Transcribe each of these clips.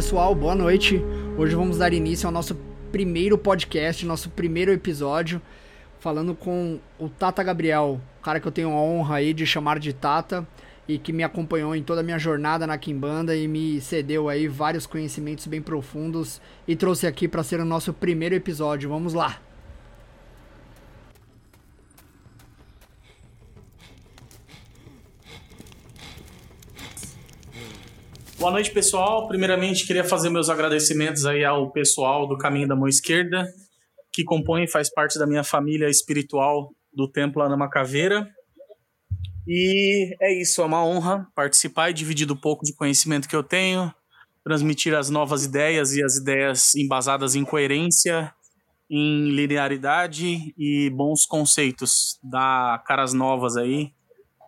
pessoal, boa noite. Hoje vamos dar início ao nosso primeiro podcast, nosso primeiro episódio, falando com o Tata Gabriel, cara que eu tenho a honra aí de chamar de Tata e que me acompanhou em toda a minha jornada na Kimbanda e me cedeu aí vários conhecimentos bem profundos e trouxe aqui para ser o nosso primeiro episódio. Vamos lá. Boa noite, pessoal. Primeiramente, queria fazer meus agradecimentos aí ao pessoal do Caminho da Mão Esquerda, que compõe e faz parte da minha família espiritual do Templo Anama Caveira. E é isso, é uma honra participar e dividir um pouco de conhecimento que eu tenho, transmitir as novas ideias e as ideias embasadas em coerência, em linearidade e bons conceitos, dar caras novas aí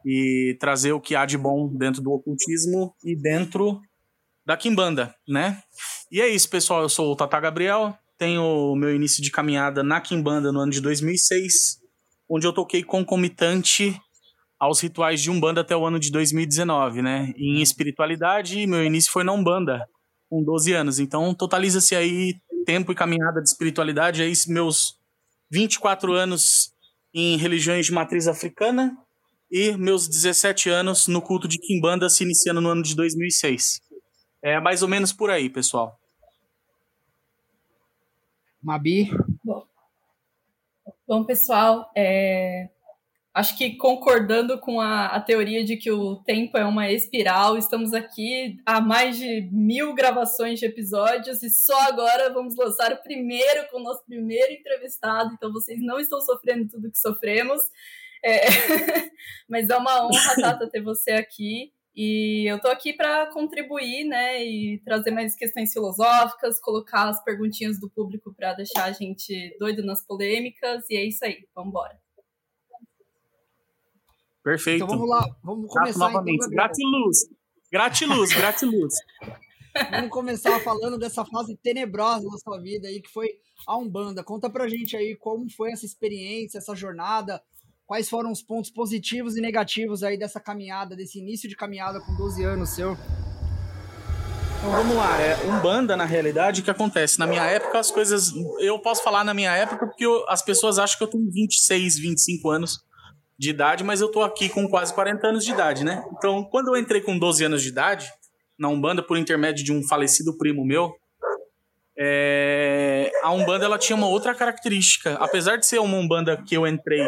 e trazer o que há de bom dentro do ocultismo e dentro da Kimbanda, né? E é isso, pessoal. Eu sou o Tata Gabriel, tenho o meu início de caminhada na Kimbanda no ano de 2006, onde eu toquei concomitante aos rituais de Umbanda até o ano de 2019, né? Em espiritualidade, meu início foi na Umbanda, com 12 anos. Então, totaliza-se aí tempo e caminhada de espiritualidade, aí meus 24 anos em religiões de matriz africana e meus 17 anos no culto de Kimbanda se iniciando no ano de 2006. É mais ou menos por aí, pessoal. Mabi? Bom, bom pessoal, é... acho que concordando com a, a teoria de que o tempo é uma espiral, estamos aqui há mais de mil gravações de episódios e só agora vamos lançar o primeiro com o nosso primeiro entrevistado, então vocês não estão sofrendo tudo que sofremos. É... Mas é uma honra, Tata, ter você aqui. E eu tô aqui para contribuir, né, e trazer mais questões filosóficas, colocar as perguntinhas do público para deixar a gente doido nas polêmicas. E é isso aí, vamos embora. Perfeito. Então vamos lá, vamos começar então, novamente. Então, gratiluz. Gratiluz, gratiluz. vamos começar falando dessa fase tenebrosa da sua vida aí, que foi a Umbanda. Conta pra gente aí como foi essa experiência, essa jornada, quais foram os pontos positivos e negativos aí dessa caminhada, desse início de caminhada com 12 anos seu? Então vamos lá, é Umbanda, na realidade, o que acontece? Na minha época, as coisas. Eu posso falar na minha época porque eu, as pessoas acham que eu tenho 26, 25 anos de idade, mas eu tô aqui com quase 40 anos de idade, né? Então, quando eu entrei com 12 anos de idade, na Umbanda, por intermédio de um falecido primo meu, é... a Umbanda ela tinha uma outra característica. Apesar de ser uma Umbanda que eu entrei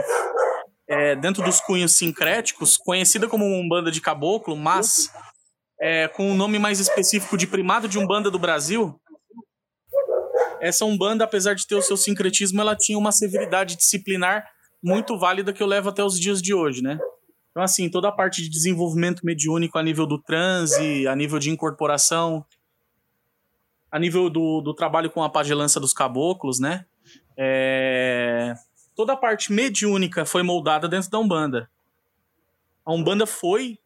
é, dentro dos cunhos sincréticos, conhecida como Umbanda de Caboclo, mas é, com o um nome mais específico de Primado de Umbanda do Brasil. Essa Umbanda, apesar de ter o seu sincretismo, ela tinha uma severidade disciplinar muito válida que eu levo até os dias de hoje, né? Então, assim, toda a parte de desenvolvimento mediúnico a nível do transe, a nível de incorporação, a nível do, do trabalho com a pagelança dos caboclos, né? É toda a parte mediúnica foi moldada dentro da Umbanda. A Umbanda foi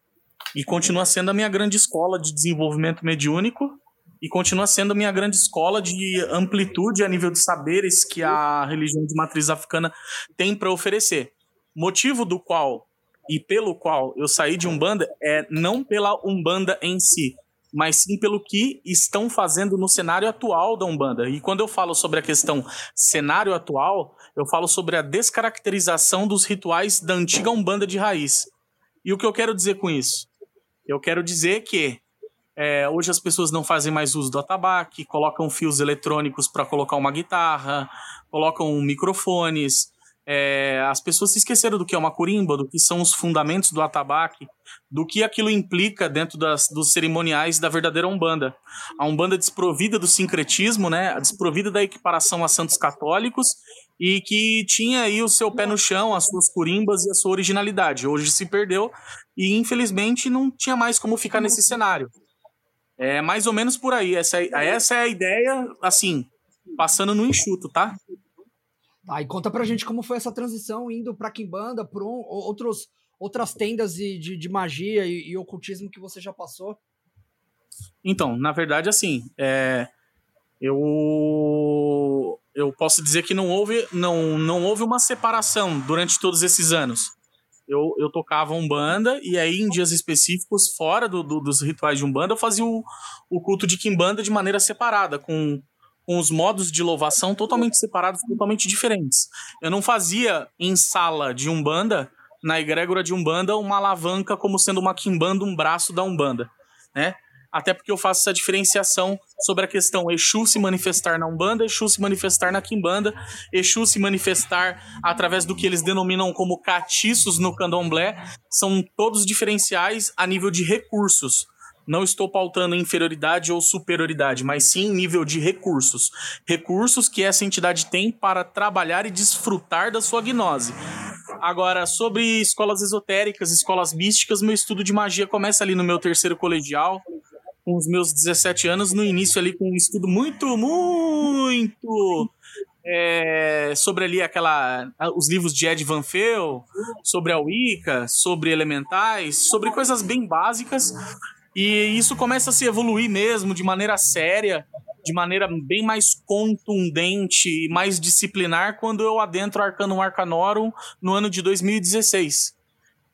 e continua sendo a minha grande escola de desenvolvimento mediúnico e continua sendo a minha grande escola de amplitude a nível de saberes que a religião de matriz africana tem para oferecer. Motivo do qual e pelo qual eu saí de Umbanda é não pela Umbanda em si, mas sim pelo que estão fazendo no cenário atual da Umbanda. E quando eu falo sobre a questão cenário atual, eu falo sobre a descaracterização dos rituais da antiga Umbanda de raiz. E o que eu quero dizer com isso? Eu quero dizer que é, hoje as pessoas não fazem mais uso do atabaque, colocam fios eletrônicos para colocar uma guitarra, colocam microfones, é, as pessoas se esqueceram do que é uma corimba, do que são os fundamentos do atabaque, do que aquilo implica dentro das, dos cerimoniais da verdadeira Umbanda. A Umbanda desprovida do sincretismo, né, desprovida da equiparação a santos católicos e que tinha aí o seu pé no chão, as suas corimbas e a sua originalidade. Hoje se perdeu e infelizmente não tinha mais como ficar nesse cenário. É mais ou menos por aí. Essa, é, essa é a ideia, assim, passando no enxuto, tá? Aí conta pra gente como foi essa transição indo pra Kimbanda, por um, outros, outras tendas de, de, de magia e, e, ocultismo que você já passou. Então, na verdade, assim, é, eu, eu posso dizer que não houve, não, não houve uma separação durante todos esses anos. Eu, eu tocava Umbanda, e aí em dias específicos, fora do, do, dos rituais de Umbanda, eu fazia o, o culto de Kimbanda de maneira separada, com, com os modos de louvação totalmente separados, totalmente diferentes. Eu não fazia em sala de Umbanda, na egrégora de Umbanda, uma alavanca como sendo uma Kimbanda, um braço da Umbanda, né? até porque eu faço essa diferenciação sobre a questão Exu se manifestar na Umbanda, Exu se manifestar na Quimbanda, Exu se manifestar através do que eles denominam como catiços no candomblé, são todos diferenciais a nível de recursos. Não estou pautando inferioridade ou superioridade, mas sim nível de recursos. Recursos que essa entidade tem para trabalhar e desfrutar da sua gnose. Agora, sobre escolas esotéricas, escolas místicas, meu estudo de magia começa ali no meu terceiro colegial, com os meus 17 anos, no início ali com um estudo muito, muito é, sobre ali aquela os livros de Ed Van Feel, sobre a Wicca, sobre elementais, sobre coisas bem básicas. E isso começa a se evoluir mesmo de maneira séria, de maneira bem mais contundente e mais disciplinar quando eu adentro Arcanum Arcanorum no ano de 2016.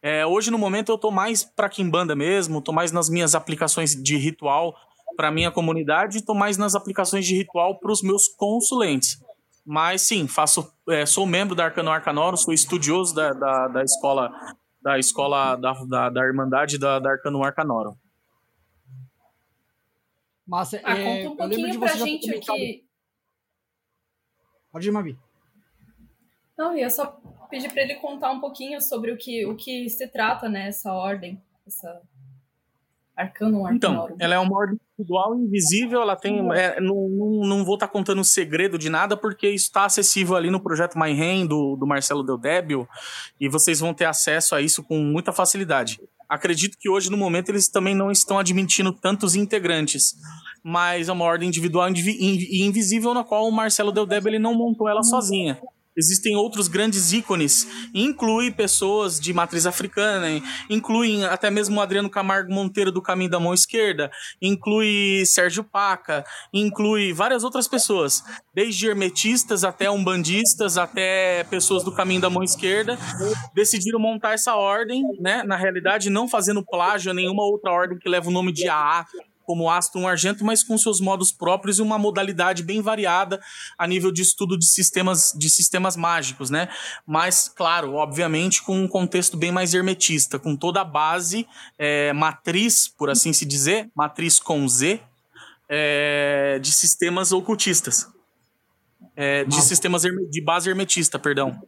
É, hoje, no momento, eu tô mais pra Kimbanda mesmo, tô mais nas minhas aplicações de ritual para minha comunidade, tô mais nas aplicações de ritual para os meus consulentes. Mas sim, faço, é, sou membro da Arcano Arcanoro, sou estudioso da, da, da escola da escola da, da, da Irmandade da, da Arcano Arcanoro. Massa, ah, é, conta um pouquinho pra gente aqui. Pode ir, Mabi. Não, eu só pedi para ele contar um pouquinho sobre o que, o que se trata, né, essa ordem, essa Arcanum Então, ela é uma ordem individual invisível, ela tem. É, não, não, vou estar tá contando segredo de nada, porque está acessível ali no projeto MyRain do, do Marcelo Deldébio, e vocês vão ter acesso a isso com muita facilidade. Acredito que hoje, no momento, eles também não estão admitindo tantos integrantes, mas é uma ordem individual e invisível na qual o Marcelo Deldébio ele não montou ela sozinha existem outros grandes ícones, inclui pessoas de matriz africana, incluem até mesmo o Adriano Camargo Monteiro do Caminho da Mão Esquerda, inclui Sérgio Paca, inclui várias outras pessoas, desde hermetistas até umbandistas, até pessoas do Caminho da Mão Esquerda, decidiram montar essa ordem, né, na realidade não fazendo plágio a nenhuma outra ordem que leva o nome de AA, como Aston Argento, mas com seus modos próprios e uma modalidade bem variada a nível de estudo de sistemas, de sistemas mágicos, né? Mas, claro, obviamente, com um contexto bem mais hermetista, com toda a base, é, matriz, por assim se dizer, matriz com Z, é, de sistemas ocultistas. É, de sistemas de base hermetista, perdão.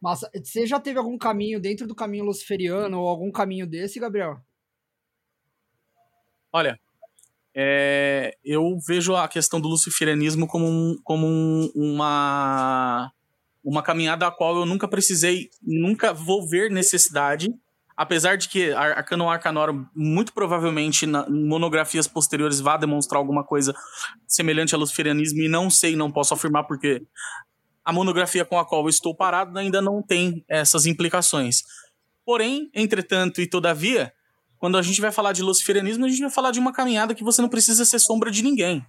Mas você já teve algum caminho dentro do caminho luciferiano ou algum caminho desse, Gabriel? Olha, é, eu vejo a questão do luciferianismo como, um, como um, uma, uma caminhada a qual eu nunca precisei, nunca vou ver necessidade, apesar de que Arcanum Arcanor muito provavelmente na, em monografias posteriores vá demonstrar alguma coisa semelhante ao luciferianismo e não sei, não posso afirmar porque a monografia com a qual eu estou parado ainda não tem essas implicações. Porém, entretanto e todavia, quando a gente vai falar de luciferianismo, a gente vai falar de uma caminhada que você não precisa ser sombra de ninguém.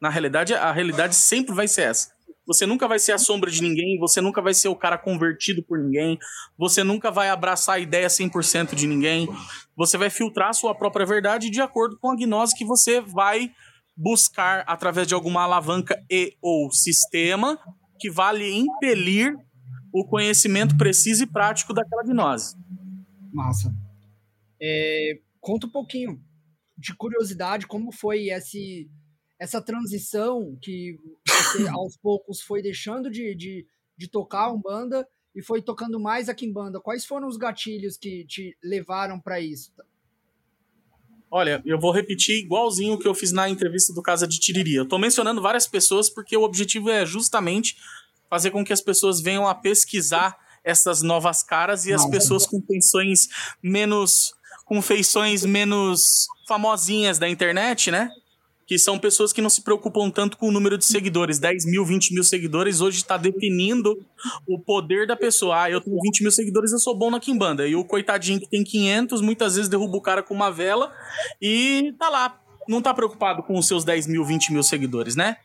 Na realidade, a realidade sempre vai ser essa. Você nunca vai ser a sombra de ninguém, você nunca vai ser o cara convertido por ninguém, você nunca vai abraçar a ideia 100% de ninguém. Você vai filtrar a sua própria verdade de acordo com a gnose que você vai buscar através de alguma alavanca e ou sistema que vale impelir o conhecimento preciso e prático daquela gnose. Massa. É, conta um pouquinho de curiosidade, como foi esse, essa transição que você aos poucos foi deixando de, de, de tocar Umbanda e foi tocando mais aqui em banda. Quais foram os gatilhos que te levaram para isso? Olha, eu vou repetir igualzinho o que eu fiz na entrevista do Casa de Tiriri. Eu tô mencionando várias pessoas porque o objetivo é justamente fazer com que as pessoas venham a pesquisar essas novas caras e as pessoas com pensões menos com feições menos famosinhas da internet, né? Que são pessoas que não se preocupam tanto com o número de seguidores. 10 mil, 20 mil seguidores hoje está definindo o poder da pessoa. Ah, eu tenho 20 mil seguidores, eu sou bom na Kimbanda. E o coitadinho que tem 500, muitas vezes derruba o cara com uma vela e tá lá. Não tá preocupado com os seus 10 mil, 20 mil seguidores, né?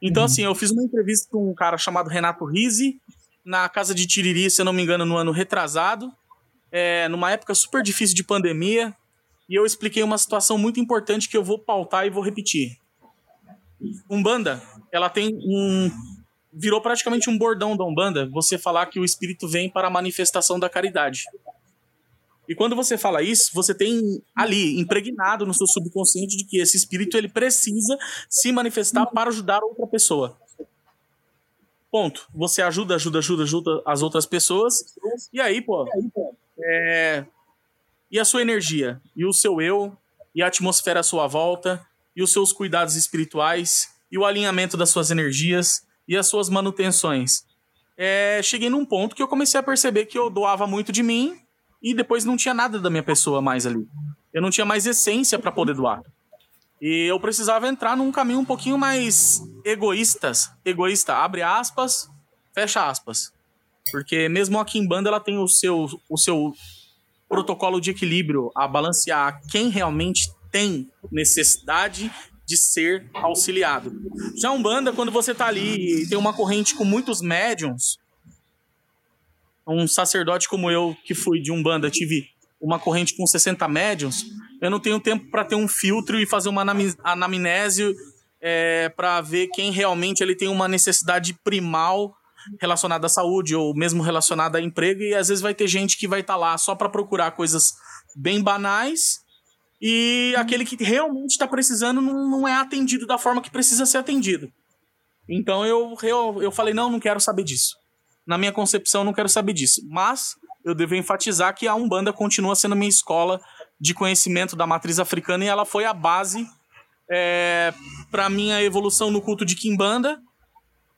Então, uhum. assim, eu fiz uma entrevista com um cara chamado Renato Rizzi, na casa de Tiriri, se eu não me engano, no ano retrasado, é, numa época super difícil de pandemia, e eu expliquei uma situação muito importante que eu vou pautar e vou repetir. Umbanda, ela tem um. Virou praticamente um bordão da Umbanda você falar que o espírito vem para a manifestação da caridade. E quando você fala isso, você tem ali impregnado no seu subconsciente de que esse espírito ele precisa se manifestar para ajudar outra pessoa. Ponto. Você ajuda, ajuda, ajuda, ajuda as outras pessoas. E aí, pô, é... e a sua energia, e o seu eu, e a atmosfera à sua volta, e os seus cuidados espirituais, e o alinhamento das suas energias, e as suas manutenções. É... Cheguei num ponto que eu comecei a perceber que eu doava muito de mim, e depois não tinha nada da minha pessoa mais ali. Eu não tinha mais essência para poder doar. E eu precisava entrar num caminho um pouquinho mais egoístas, egoísta, abre aspas, fecha aspas. Porque mesmo aqui em banda ela tem o seu, o seu protocolo de equilíbrio a balancear quem realmente tem necessidade de ser auxiliado. Já um banda, quando você tá ali e tem uma corrente com muitos médiums, um sacerdote como eu, que fui de um banda, tive uma corrente com 60 médiums, eu não tenho tempo para ter um filtro e fazer uma anamnese é, para ver quem realmente ele tem uma necessidade primal relacionada à saúde ou mesmo relacionada a emprego e às vezes vai ter gente que vai estar tá lá só para procurar coisas bem banais e aquele que realmente está precisando não, não é atendido da forma que precisa ser atendido. Então eu, eu, eu falei, não, não quero saber disso. Na minha concepção, não quero saber disso. Mas eu devo enfatizar que a Umbanda continua sendo minha escola de conhecimento da matriz africana e ela foi a base é, para minha evolução no culto de Kimbanda.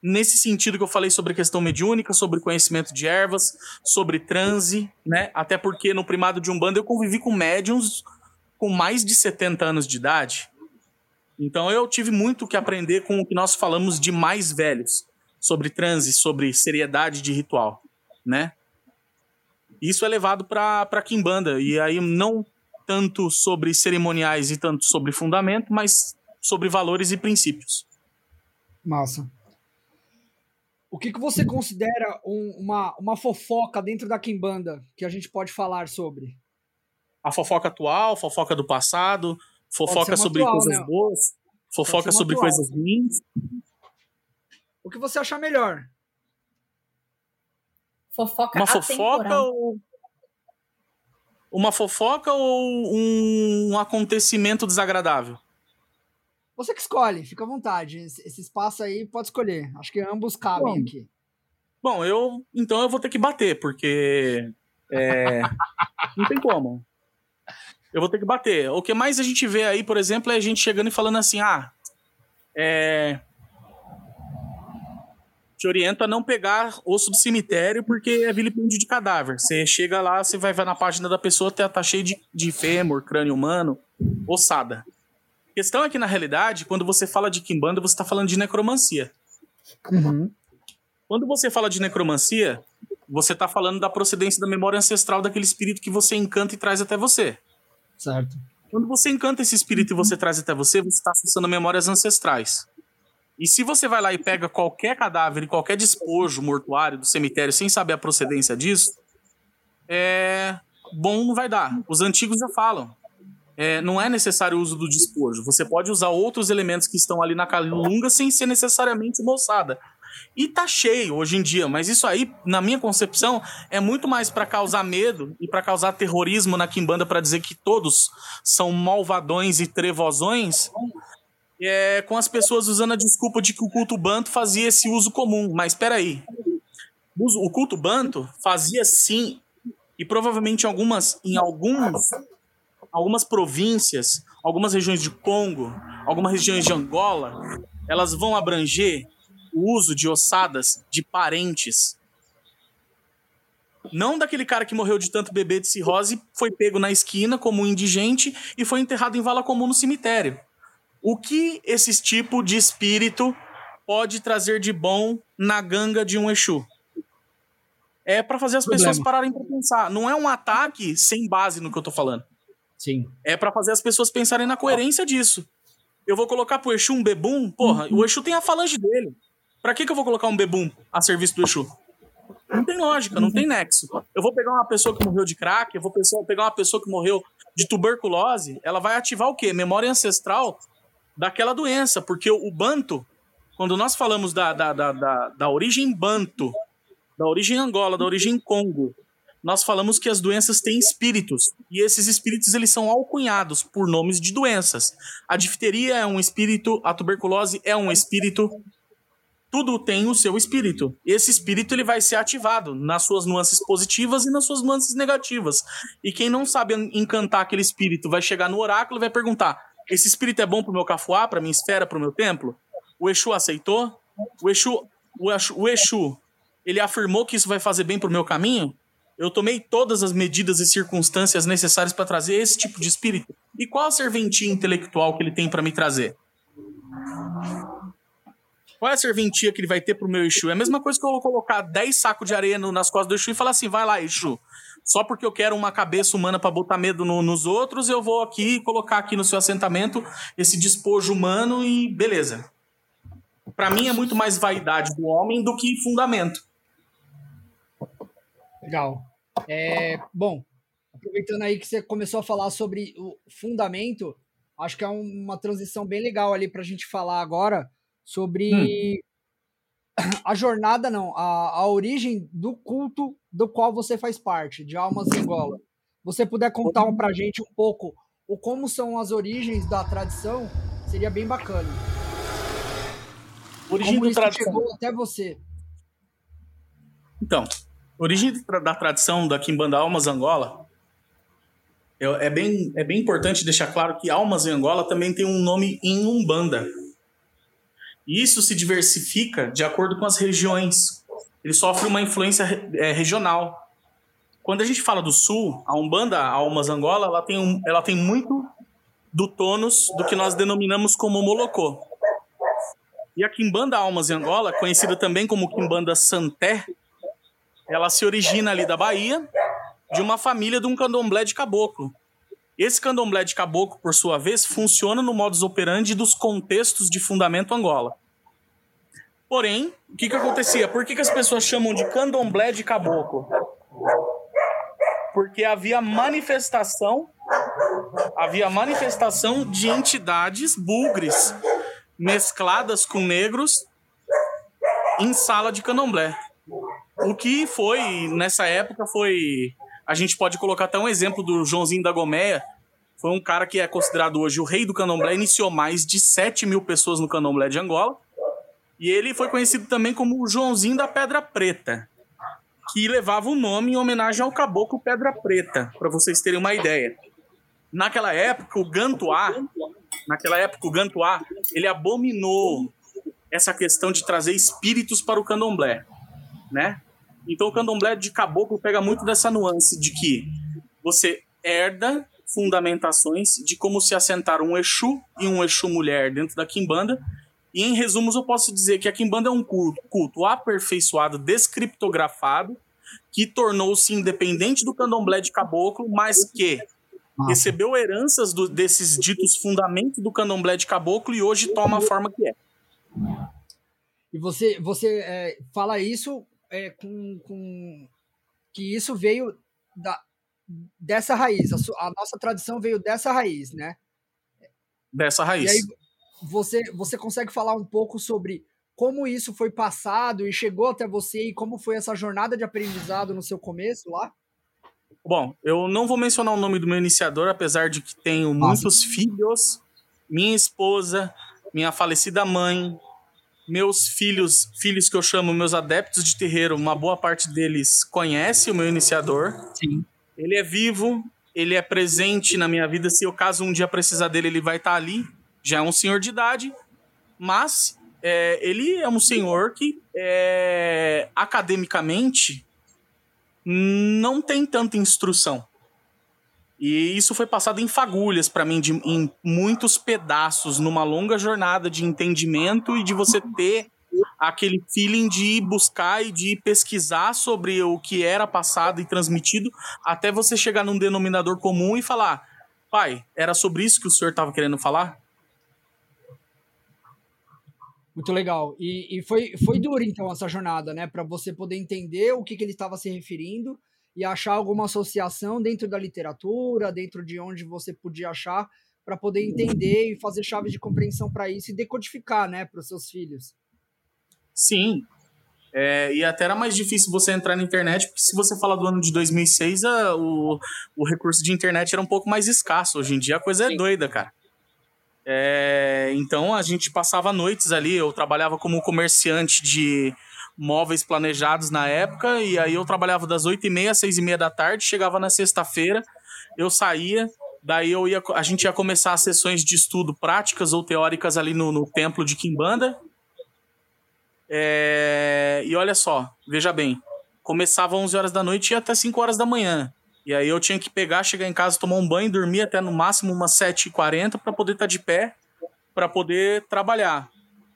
Nesse sentido que eu falei sobre questão mediúnica, sobre conhecimento de ervas, sobre transe, né? Até porque no primado de Umbanda eu convivi com médiums com mais de 70 anos de idade. Então eu tive muito que aprender com o que nós falamos de mais velhos, sobre transe, sobre seriedade de ritual, né? Isso é levado para Kimbanda. E aí não tanto sobre cerimoniais e tanto sobre fundamento, mas sobre valores e princípios. Massa. O que, que você considera um, uma, uma fofoca dentro da Kimbanda que a gente pode falar sobre? A fofoca atual, fofoca do passado, fofoca sobre atual, coisas né? boas, fofoca sobre atual. coisas ruins. O que você achar melhor? Fofoca Uma fofoca ou. Uma fofoca ou um acontecimento desagradável? Você que escolhe, fica à vontade. Esse espaço aí pode escolher. Acho que ambos cabem bom, aqui. Bom, eu. Então eu vou ter que bater, porque. É, não tem como. Eu vou ter que bater. O que mais a gente vê aí, por exemplo, é a gente chegando e falando assim: ah, é, te oriento a não pegar osso do cemitério porque é vilipêndio de cadáver. Você chega lá, você vai ver na página da pessoa, tá, tá cheio de, de fêmur, crânio humano, ossada. A questão é que, na realidade, quando você fala de Kimbanda, você está falando de necromancia. Uhum. Quando você fala de necromancia, você está falando da procedência da memória ancestral daquele espírito que você encanta e traz até você. Certo. Quando você encanta esse espírito e você traz até você, você está acessando memórias ancestrais. E se você vai lá e pega qualquer cadáver, qualquer despojo mortuário do cemitério sem saber a procedência disso, é bom não vai dar. Os antigos já falam. É, não é necessário o uso do despojo. Você pode usar outros elementos que estão ali na calunga sem ser necessariamente moçada. E tá cheio hoje em dia, mas isso aí, na minha concepção, é muito mais para causar medo e para causar terrorismo na Quimbanda para dizer que todos são malvadões e trevozões é, com as pessoas usando a desculpa de que o culto banto fazia esse uso comum. Mas espera aí. O culto banto fazia sim, e provavelmente algumas, em alguns, algumas províncias, algumas regiões de Congo, algumas regiões de Angola, elas vão abranger o uso de ossadas de parentes. Não daquele cara que morreu de tanto beber de cirrose, foi pego na esquina como um indigente e foi enterrado em vala comum no cemitério. O que esse tipo de espírito pode trazer de bom na ganga de um Exu? É para fazer as Problema. pessoas pararem para pensar. Não é um ataque sem base no que eu tô falando. Sim. É para fazer as pessoas pensarem na coerência disso. Eu vou colocar pro Exu um bebum? Porra, uhum. o Exu tem a falange dele. Pra que, que eu vou colocar um bebum a serviço do Exu? Não tem lógica, não tem nexo. Eu vou pegar uma pessoa que morreu de crack, eu vou pegar uma pessoa que morreu de tuberculose, ela vai ativar o quê? Memória ancestral daquela doença, porque o, banto, quando nós falamos da, da, da, da, da origem banto, da origem Angola, da origem Congo, nós falamos que as doenças têm espíritos e esses espíritos eles são alcunhados por nomes de doenças. A difteria é um espírito, a tuberculose é um espírito. Tudo tem o seu espírito. Esse espírito ele vai ser ativado nas suas nuances positivas e nas suas nuances negativas. E quem não sabe encantar aquele espírito vai chegar no oráculo e vai perguntar: esse espírito é bom para o meu cafuá, para minha esfera, para o meu templo? O Exu aceitou? O Exu, o Exu, o Exu ele afirmou que isso vai fazer bem para o meu caminho? Eu tomei todas as medidas e circunstâncias necessárias para trazer esse tipo de espírito. E qual a serventia intelectual que ele tem para me trazer? Qual é a serventia que ele vai ter pro meu Exu? É a mesma coisa que eu colocar 10 sacos de areia nas costas do Exu e falar assim: vai lá, Exu. Só porque eu quero uma cabeça humana para botar medo no, nos outros, eu vou aqui colocar aqui no seu assentamento esse despojo humano e beleza. Para mim é muito mais vaidade do homem do que fundamento. Legal. É, bom, aproveitando aí que você começou a falar sobre o fundamento, acho que é uma transição bem legal ali para a gente falar agora sobre hum. a jornada, não, a, a origem do culto do qual você faz parte, de Almas Angola. Você puder contar para a gente um pouco o como são as origens da tradição, seria bem bacana. Origem como do tradição. chegou até você. Então, origem da tradição da Kimbanda Almas Angola é bem, é bem importante deixar claro que Almas em Angola também tem um nome em Umbanda. E isso se diversifica de acordo com as regiões. Ele sofre uma influência é, regional. Quando a gente fala do sul, a Umbanda Almas Angola, ela tem, um, ela tem muito do tônus do que nós denominamos como Molocô. E a Kimbanda Almas em Angola, conhecida também como Kimbanda Santé, ela se origina ali da Bahia, de uma família de um candomblé de caboclo. Esse candomblé de caboclo, por sua vez, funciona no modus operandi dos contextos de fundamento Angola. Porém, o que, que acontecia? Por que, que as pessoas chamam de candomblé de caboclo? Porque havia manifestação, havia manifestação de entidades bugres mescladas com negros em sala de candomblé. O que foi, nessa época, foi. A gente pode colocar até um exemplo do Joãozinho da Gomeia. Foi um cara que é considerado hoje o rei do candomblé, iniciou mais de 7 mil pessoas no candomblé de Angola. E ele foi conhecido também como o Joãozinho da Pedra Preta, que levava o nome em homenagem ao caboclo Pedra Preta, para vocês terem uma ideia. Naquela época, o Gantuá, naquela época, o Gantuá, ele abominou essa questão de trazer espíritos para o candomblé, né? Então o candomblé de caboclo pega muito dessa nuance de que você herda fundamentações de como se assentar um Exu e um Exu mulher dentro da Kimbanda. E em resumos eu posso dizer que a Kimbanda é um culto, culto aperfeiçoado, descriptografado, que tornou-se independente do candomblé de caboclo, mas que recebeu heranças do, desses ditos fundamentos do candomblé de caboclo e hoje toma a forma que é. E você, você é, fala isso é, com, com que isso veio da, dessa raiz, a, a, nossa tradição veio dessa raiz, né? Dessa raiz. E aí você, você consegue falar um pouco sobre como isso foi passado e chegou até você e como foi essa jornada de aprendizado no seu começo lá? Bom, eu não vou mencionar o nome do meu iniciador, apesar de que tenho muitos filhos, minha esposa, minha falecida mãe, meus filhos, filhos que eu chamo meus adeptos de terreiro, uma boa parte deles conhece o meu iniciador. Sim. Ele é vivo, ele é presente na minha vida. Se eu caso um dia precisar dele, ele vai estar ali. Já é um senhor de idade, mas é, ele é um senhor que é, academicamente não tem tanta instrução. E isso foi passado em fagulhas para mim, de, em muitos pedaços, numa longa jornada de entendimento e de você ter aquele feeling de buscar e de pesquisar sobre o que era passado e transmitido, até você chegar num denominador comum e falar: pai, era sobre isso que o senhor estava querendo falar? Muito legal. E, e foi, foi duro, então, essa jornada, né? Para você poder entender o que, que ele estava se referindo e achar alguma associação dentro da literatura, dentro de onde você podia achar, para poder entender e fazer chaves de compreensão para isso e decodificar, né, para os seus filhos. Sim. É, e até era mais difícil você entrar na internet, porque se você falar do ano de 2006, a, o, o recurso de internet era um pouco mais escasso. Hoje em dia a coisa é Sim. doida, cara. É, então a gente passava noites ali, eu trabalhava como comerciante de móveis planejados na época, e aí eu trabalhava das 8h30 às 6h30 da tarde, chegava na sexta-feira, eu saía, daí eu ia, a gente ia começar as sessões de estudo práticas ou teóricas ali no, no templo de Kimbanda. É, e olha só, veja bem, começava às 11 horas da noite e até 5 horas da manhã. E aí eu tinha que pegar, chegar em casa, tomar um banho, dormir até no máximo umas 7h40 para poder estar tá de pé, para poder trabalhar.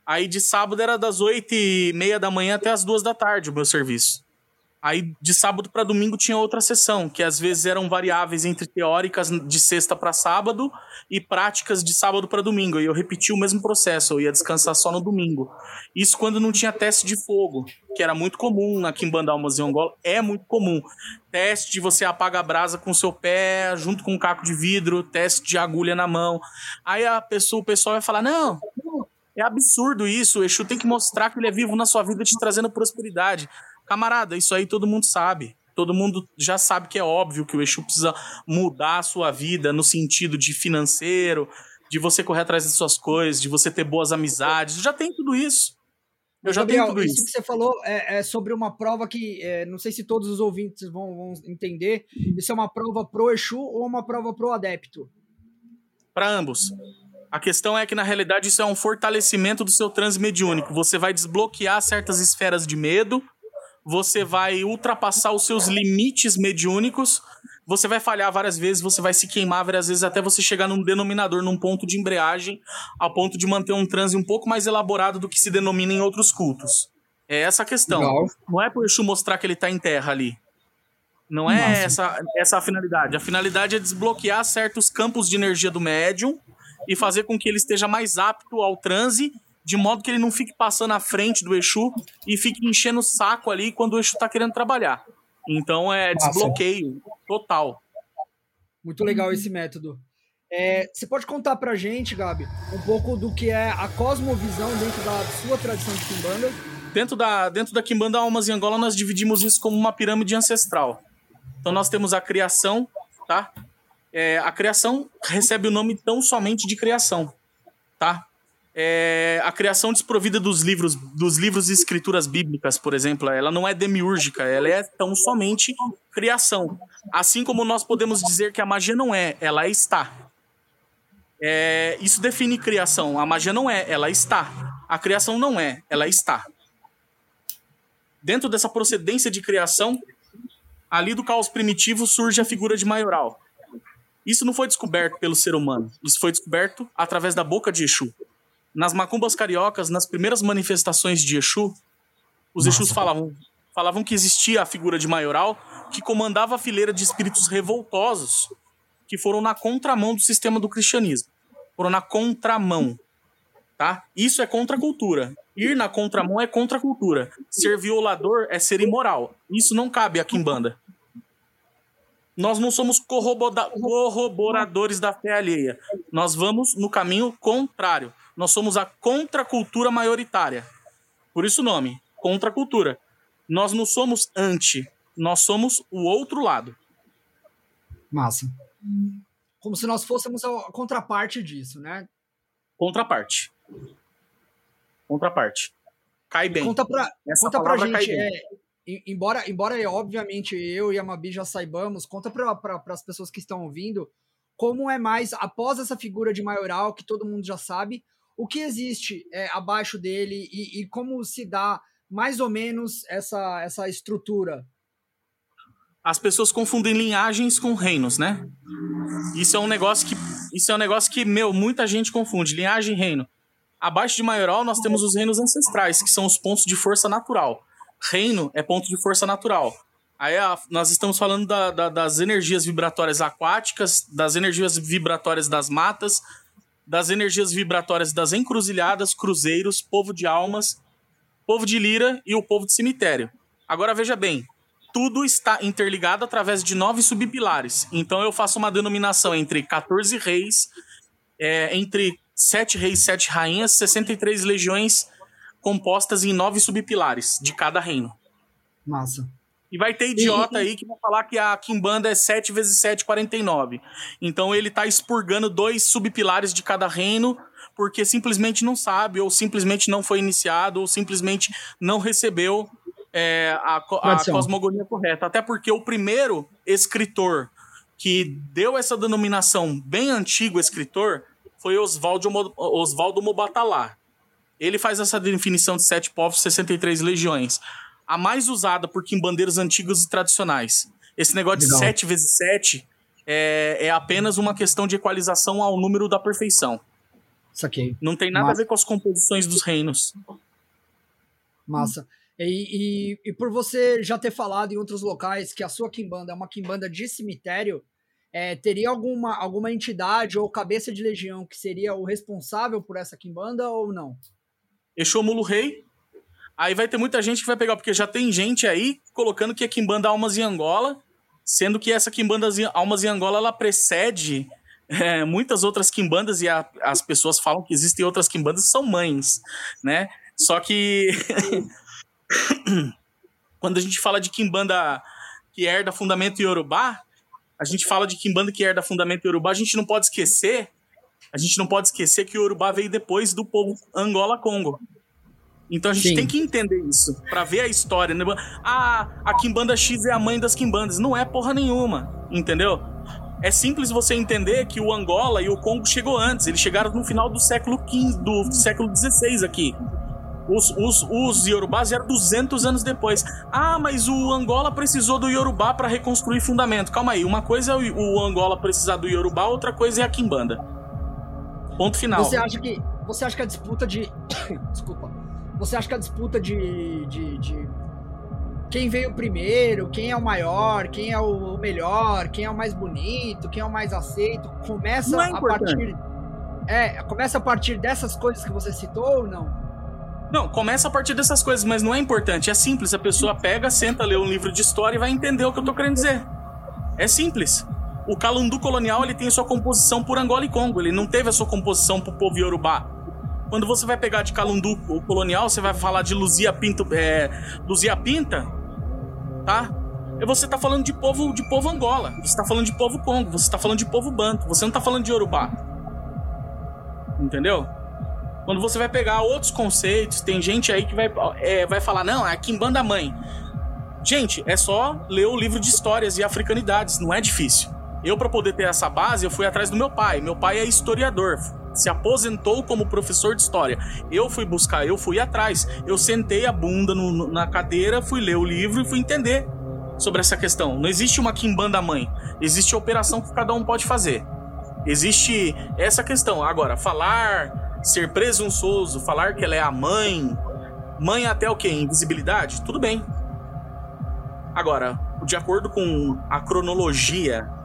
Aí de sábado era das 8 e meia da manhã até as 2 da tarde o meu serviço. Aí de sábado para domingo tinha outra sessão, que às vezes eram variáveis entre teóricas de sexta para sábado e práticas de sábado para domingo. E eu repetia o mesmo processo, eu ia descansar só no domingo. Isso quando não tinha teste de fogo, que era muito comum na Kimbanda Almas e Angola, é muito comum. Teste de você apaga a brasa com o seu pé, junto com um caco de vidro, teste de agulha na mão. Aí a pessoa, o pessoal vai falar: "Não, é absurdo isso. O Exu tem que mostrar que ele é vivo na sua vida, te trazendo prosperidade. Camarada, isso aí todo mundo sabe. Todo mundo já sabe que é óbvio que o Exu precisa mudar a sua vida no sentido de financeiro, de você correr atrás das suas coisas, de você ter boas amizades. Já tem tudo isso. Eu já Gabriel, tenho tudo isso. Isso que você falou é, é sobre uma prova que é, não sei se todos os ouvintes vão, vão, entender. Isso é uma prova pro Exu ou uma prova pro adepto? Para ambos. A questão é que, na realidade, isso é um fortalecimento do seu transe mediúnico. Você vai desbloquear certas esferas de medo, você vai ultrapassar os seus limites mediúnicos, você vai falhar várias vezes, você vai se queimar várias vezes, até você chegar num denominador, num ponto de embreagem, ao ponto de manter um transe um pouco mais elaborado do que se denomina em outros cultos. É essa a questão. Legal. Não é por Exu mostrar que ele está em terra ali. Não é essa, essa a finalidade. A finalidade é desbloquear certos campos de energia do médium e fazer com que ele esteja mais apto ao transe, de modo que ele não fique passando à frente do Exu e fique enchendo o saco ali quando o Exu está querendo trabalhar. Então é desbloqueio total. Muito legal esse método. É, você pode contar pra gente, Gabi, um pouco do que é a cosmovisão dentro da sua tradição de Kimbanda? Dentro da, dentro da Kimbanda Almas em Angola, nós dividimos isso como uma pirâmide ancestral. Então nós temos a criação, tá? É, a criação recebe o nome tão somente de criação, tá? É, a criação desprovida dos livros, dos livros e escrituras bíblicas, por exemplo, ela não é demiúrgica, ela é tão somente criação. Assim como nós podemos dizer que a magia não é, ela está. É, isso define criação. A magia não é, ela está. A criação não é, ela está. Dentro dessa procedência de criação, ali do caos primitivo surge a figura de maioral. Isso não foi descoberto pelo ser humano. Isso foi descoberto através da boca de Exu. Nas macumbas cariocas, nas primeiras manifestações de Exu, os Nossa. Exus falavam, falavam que existia a figura de maioral que comandava a fileira de espíritos revoltosos que foram na contramão do sistema do cristianismo. Foram na contramão. Tá? Isso é contra a cultura. Ir na contramão é contra a cultura. Ser violador é ser imoral. Isso não cabe aqui em banda. Nós não somos corroboradores da fé alheia. Nós vamos no caminho contrário. Nós somos a contracultura maioritária. Por isso o nome, contracultura. Nós não somos anti, nós somos o outro lado. Massa. Como se nós fôssemos a contraparte disso, né? Contraparte. Contraparte. Cai bem. Conta pra, Essa conta pra gente, é, embora, embora obviamente eu e a Mabi já saibamos, conta para pra, as pessoas que estão ouvindo como é mais, após essa figura de maioral que todo mundo já sabe, o que existe é, abaixo dele e, e, como se dá mais ou menos essa, essa estrutura. As pessoas confundem linhagens com reinos, né? Isso é um negócio que isso é um negócio que meu muita gente confunde linhagem e reino. Abaixo de maioral nós temos os reinos ancestrais, que são os pontos de força natural reino é ponto de força natural. Aí a, nós estamos falando da, da, das energias vibratórias aquáticas, das energias vibratórias das matas, das energias vibratórias das encruzilhadas, cruzeiros, povo de almas, povo de lira e o povo de cemitério. Agora veja bem, tudo está interligado através de nove subpilares. Então eu faço uma denominação entre 14 reis, é, entre sete reis, sete rainhas, 63 legiões compostas em nove subpilares de cada reino. Massa. E vai ter idiota e... aí que vai falar que a Kimbanda é 7 vezes 7, 49. Então ele tá expurgando dois subpilares de cada reino porque simplesmente não sabe, ou simplesmente não foi iniciado, ou simplesmente não recebeu é, a, a cosmogonia correta. Até porque o primeiro escritor que deu essa denominação bem antigo escritor foi Oswaldo, Oswaldo Mobatalá. Ele faz essa definição de sete povos, 63 legiões a mais usada por quimbandeiros antigos e tradicionais. Esse negócio Legal. de 7 vezes 7 é, é apenas uma questão de equalização ao número da perfeição. Saquei. Não tem nada Massa. a ver com as composições dos reinos. Massa. E, e, e, por você já ter falado em outros locais que a sua quimbanda é uma quimbanda de cemitério, é, teria alguma, alguma entidade ou cabeça de legião que seria o responsável por essa quimbanda ou não? Exu Rei Aí vai ter muita gente que vai pegar, porque já tem gente aí colocando que é Kimbanda Almas em Angola, sendo que essa Kimbanda Almas em Angola ela precede é, muitas outras Kimbandas e a, as pessoas falam que existem outras Kimbandas que são mães, né? Só que quando a gente fala de Kimbanda que herda fundamento Yorubá, a gente fala de Kimbanda que herda fundamento Yorubá, a gente não pode esquecer, a gente não pode esquecer que o Yorubá veio depois do povo Angola-Congo. Então a gente Sim. tem que entender isso para ver a história. Né? Ah, a Kimbanda X é a mãe das Kimbandas. Não é porra nenhuma, entendeu? É simples você entender que o Angola e o Congo chegou antes. Eles chegaram no final do século XV, do século XVI aqui. Os, os, os Yorubás eram 200 anos depois. Ah, mas o Angola precisou do Yorubá para reconstruir fundamento. Calma aí, uma coisa é o, o Angola precisar do Yorubá, outra coisa é a Kimbanda. Ponto final. Você acha que, você acha que a disputa de. Desculpa você acha que a disputa de, de, de quem veio primeiro, quem é o maior, quem é o melhor, quem é o mais bonito, quem é o mais aceito, começa é a partir. É, começa a partir dessas coisas que você citou ou não? Não, começa a partir dessas coisas, mas não é importante. É simples. A pessoa pega, senta, lê um livro de história e vai entender o que eu tô querendo dizer. É simples. O calundu colonial ele tem sua composição por Angola e Congo. Ele não teve a sua composição pro povo Yorubá. Quando você vai pegar de Calundu colonial, você vai falar de Luzia Pinto, é, Luzia Pinta, tá? Você tá falando de povo de povo Angola, você tá falando de povo Congo, você tá falando de povo Banto, você não tá falando de Yorubá. Entendeu? Quando você vai pegar outros conceitos, tem gente aí que vai, é, vai falar, não, é Kimbanda Mãe. Gente, é só ler o livro de histórias e africanidades, não é difícil. Eu, para poder ter essa base, eu fui atrás do meu pai. Meu pai é historiador se aposentou como professor de história. Eu fui buscar, eu fui atrás. Eu sentei a bunda no, na cadeira, fui ler o livro e fui entender sobre essa questão. Não existe uma quimbanda mãe. Existe a operação que cada um pode fazer. Existe essa questão. Agora, falar, ser presunçoso, falar que ela é a mãe, mãe até o quê? Invisibilidade? Tudo bem. Agora, de acordo com a cronologia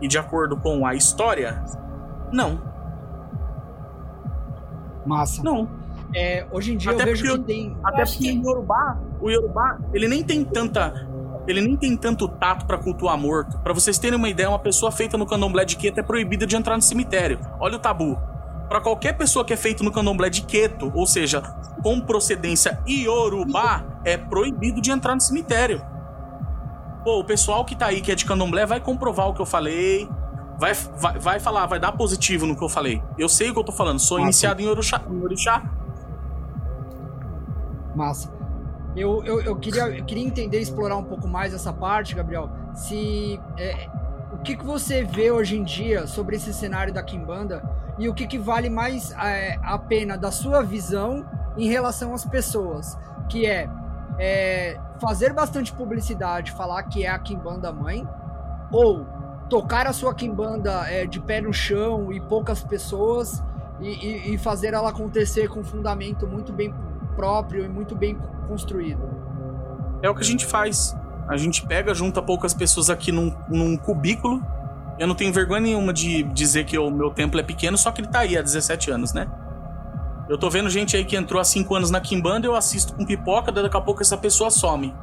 e de acordo com a história, não. Massa. Não. É, hoje em dia até eu vejo que tem. Até porque que... o Yorubá, o Yorubá, ele nem tem tanta. Ele nem tem tanto tato para cultuar morto. Para vocês terem uma ideia, uma pessoa feita no candomblé de Queto é proibida de entrar no cemitério. Olha o tabu. Para qualquer pessoa que é feita no candomblé de Queto, ou seja, com procedência iorubá, é proibido de entrar no cemitério. Pô, o pessoal que tá aí, que é de candomblé, vai comprovar o que eu falei, vai, vai, vai falar, vai dar positivo no que eu falei. Eu sei o que eu tô falando, sou Massa. iniciado em Orixá. Em Orixá. Massa. Eu, eu, eu, queria, eu queria entender, explorar um pouco mais essa parte, Gabriel. Se é, o que, que você vê hoje em dia sobre esse cenário da Kimbanda e o que, que vale mais é, a pena da sua visão em relação às pessoas, que é, é fazer bastante publicidade, falar que é a Kimbanda mãe, ou tocar a sua quimbanda é, de pé no chão e poucas pessoas e, e, e, fazer ela acontecer com um fundamento muito bem próprio e muito bem construído. É o que a gente faz. A gente pega, junta poucas pessoas aqui num, num cubículo Eu não tenho vergonha nenhuma de dizer que o meu templo é pequeno, só que ele tá aí há 17 anos, né? Eu tô vendo gente aí que entrou há 5 anos na Kimbanda, eu assisto com pipoca, daí daqui a pouco essa pessoa some.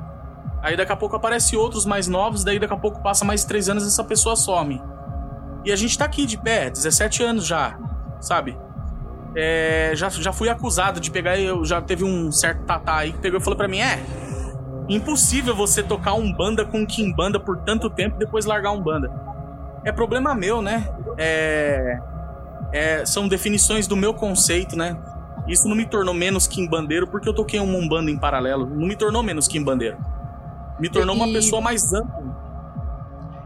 Aí daqui a pouco aparece outros mais novos, daí daqui a pouco passa mais 3 anos essa pessoa some. E a gente tá aqui de pé, 17 anos já, sabe? É, já, já fui acusado de pegar, eu já teve um certo tatá aí que pegou e falou para mim: é, impossível você tocar um banda com Kimbanda por tanto tempo e depois largar um banda. É problema meu, né? É, é, são definições do meu conceito, né? Isso não me tornou menos Kimbandeiro porque eu toquei um Umbanda em paralelo. Não me tornou menos Kimbandeiro. Me tornou e... uma pessoa mais ampla.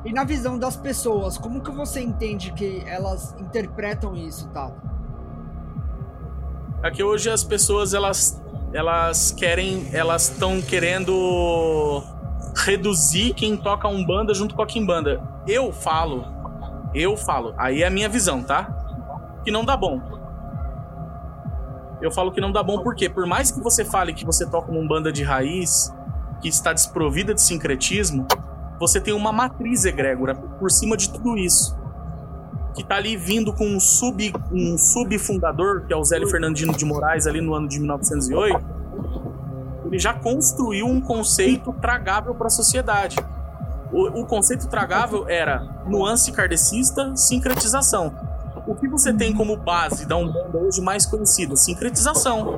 E na visão das pessoas, como que você entende que elas interpretam isso, Tato? É que hoje as pessoas elas elas querem, elas estão querendo reduzir quem toca um banda junto com a Kimbanda. Eu falo, eu falo, aí é a minha visão, tá? Que não dá bom. Eu falo que não dá bom porque por mais que você fale que você toca uma banda de raiz que está desprovida de sincretismo, você tem uma matriz egrégora por cima de tudo isso que tá ali vindo com um sub um subfundador, que é o Zélio Fernandino de Moraes ali no ano de 1908, ele já construiu um conceito tragável para a sociedade. O, o, conceito tragável era nuance kardecista, sincretização. O que você tem como base da Umbanda hoje mais conhecida? Sincretização.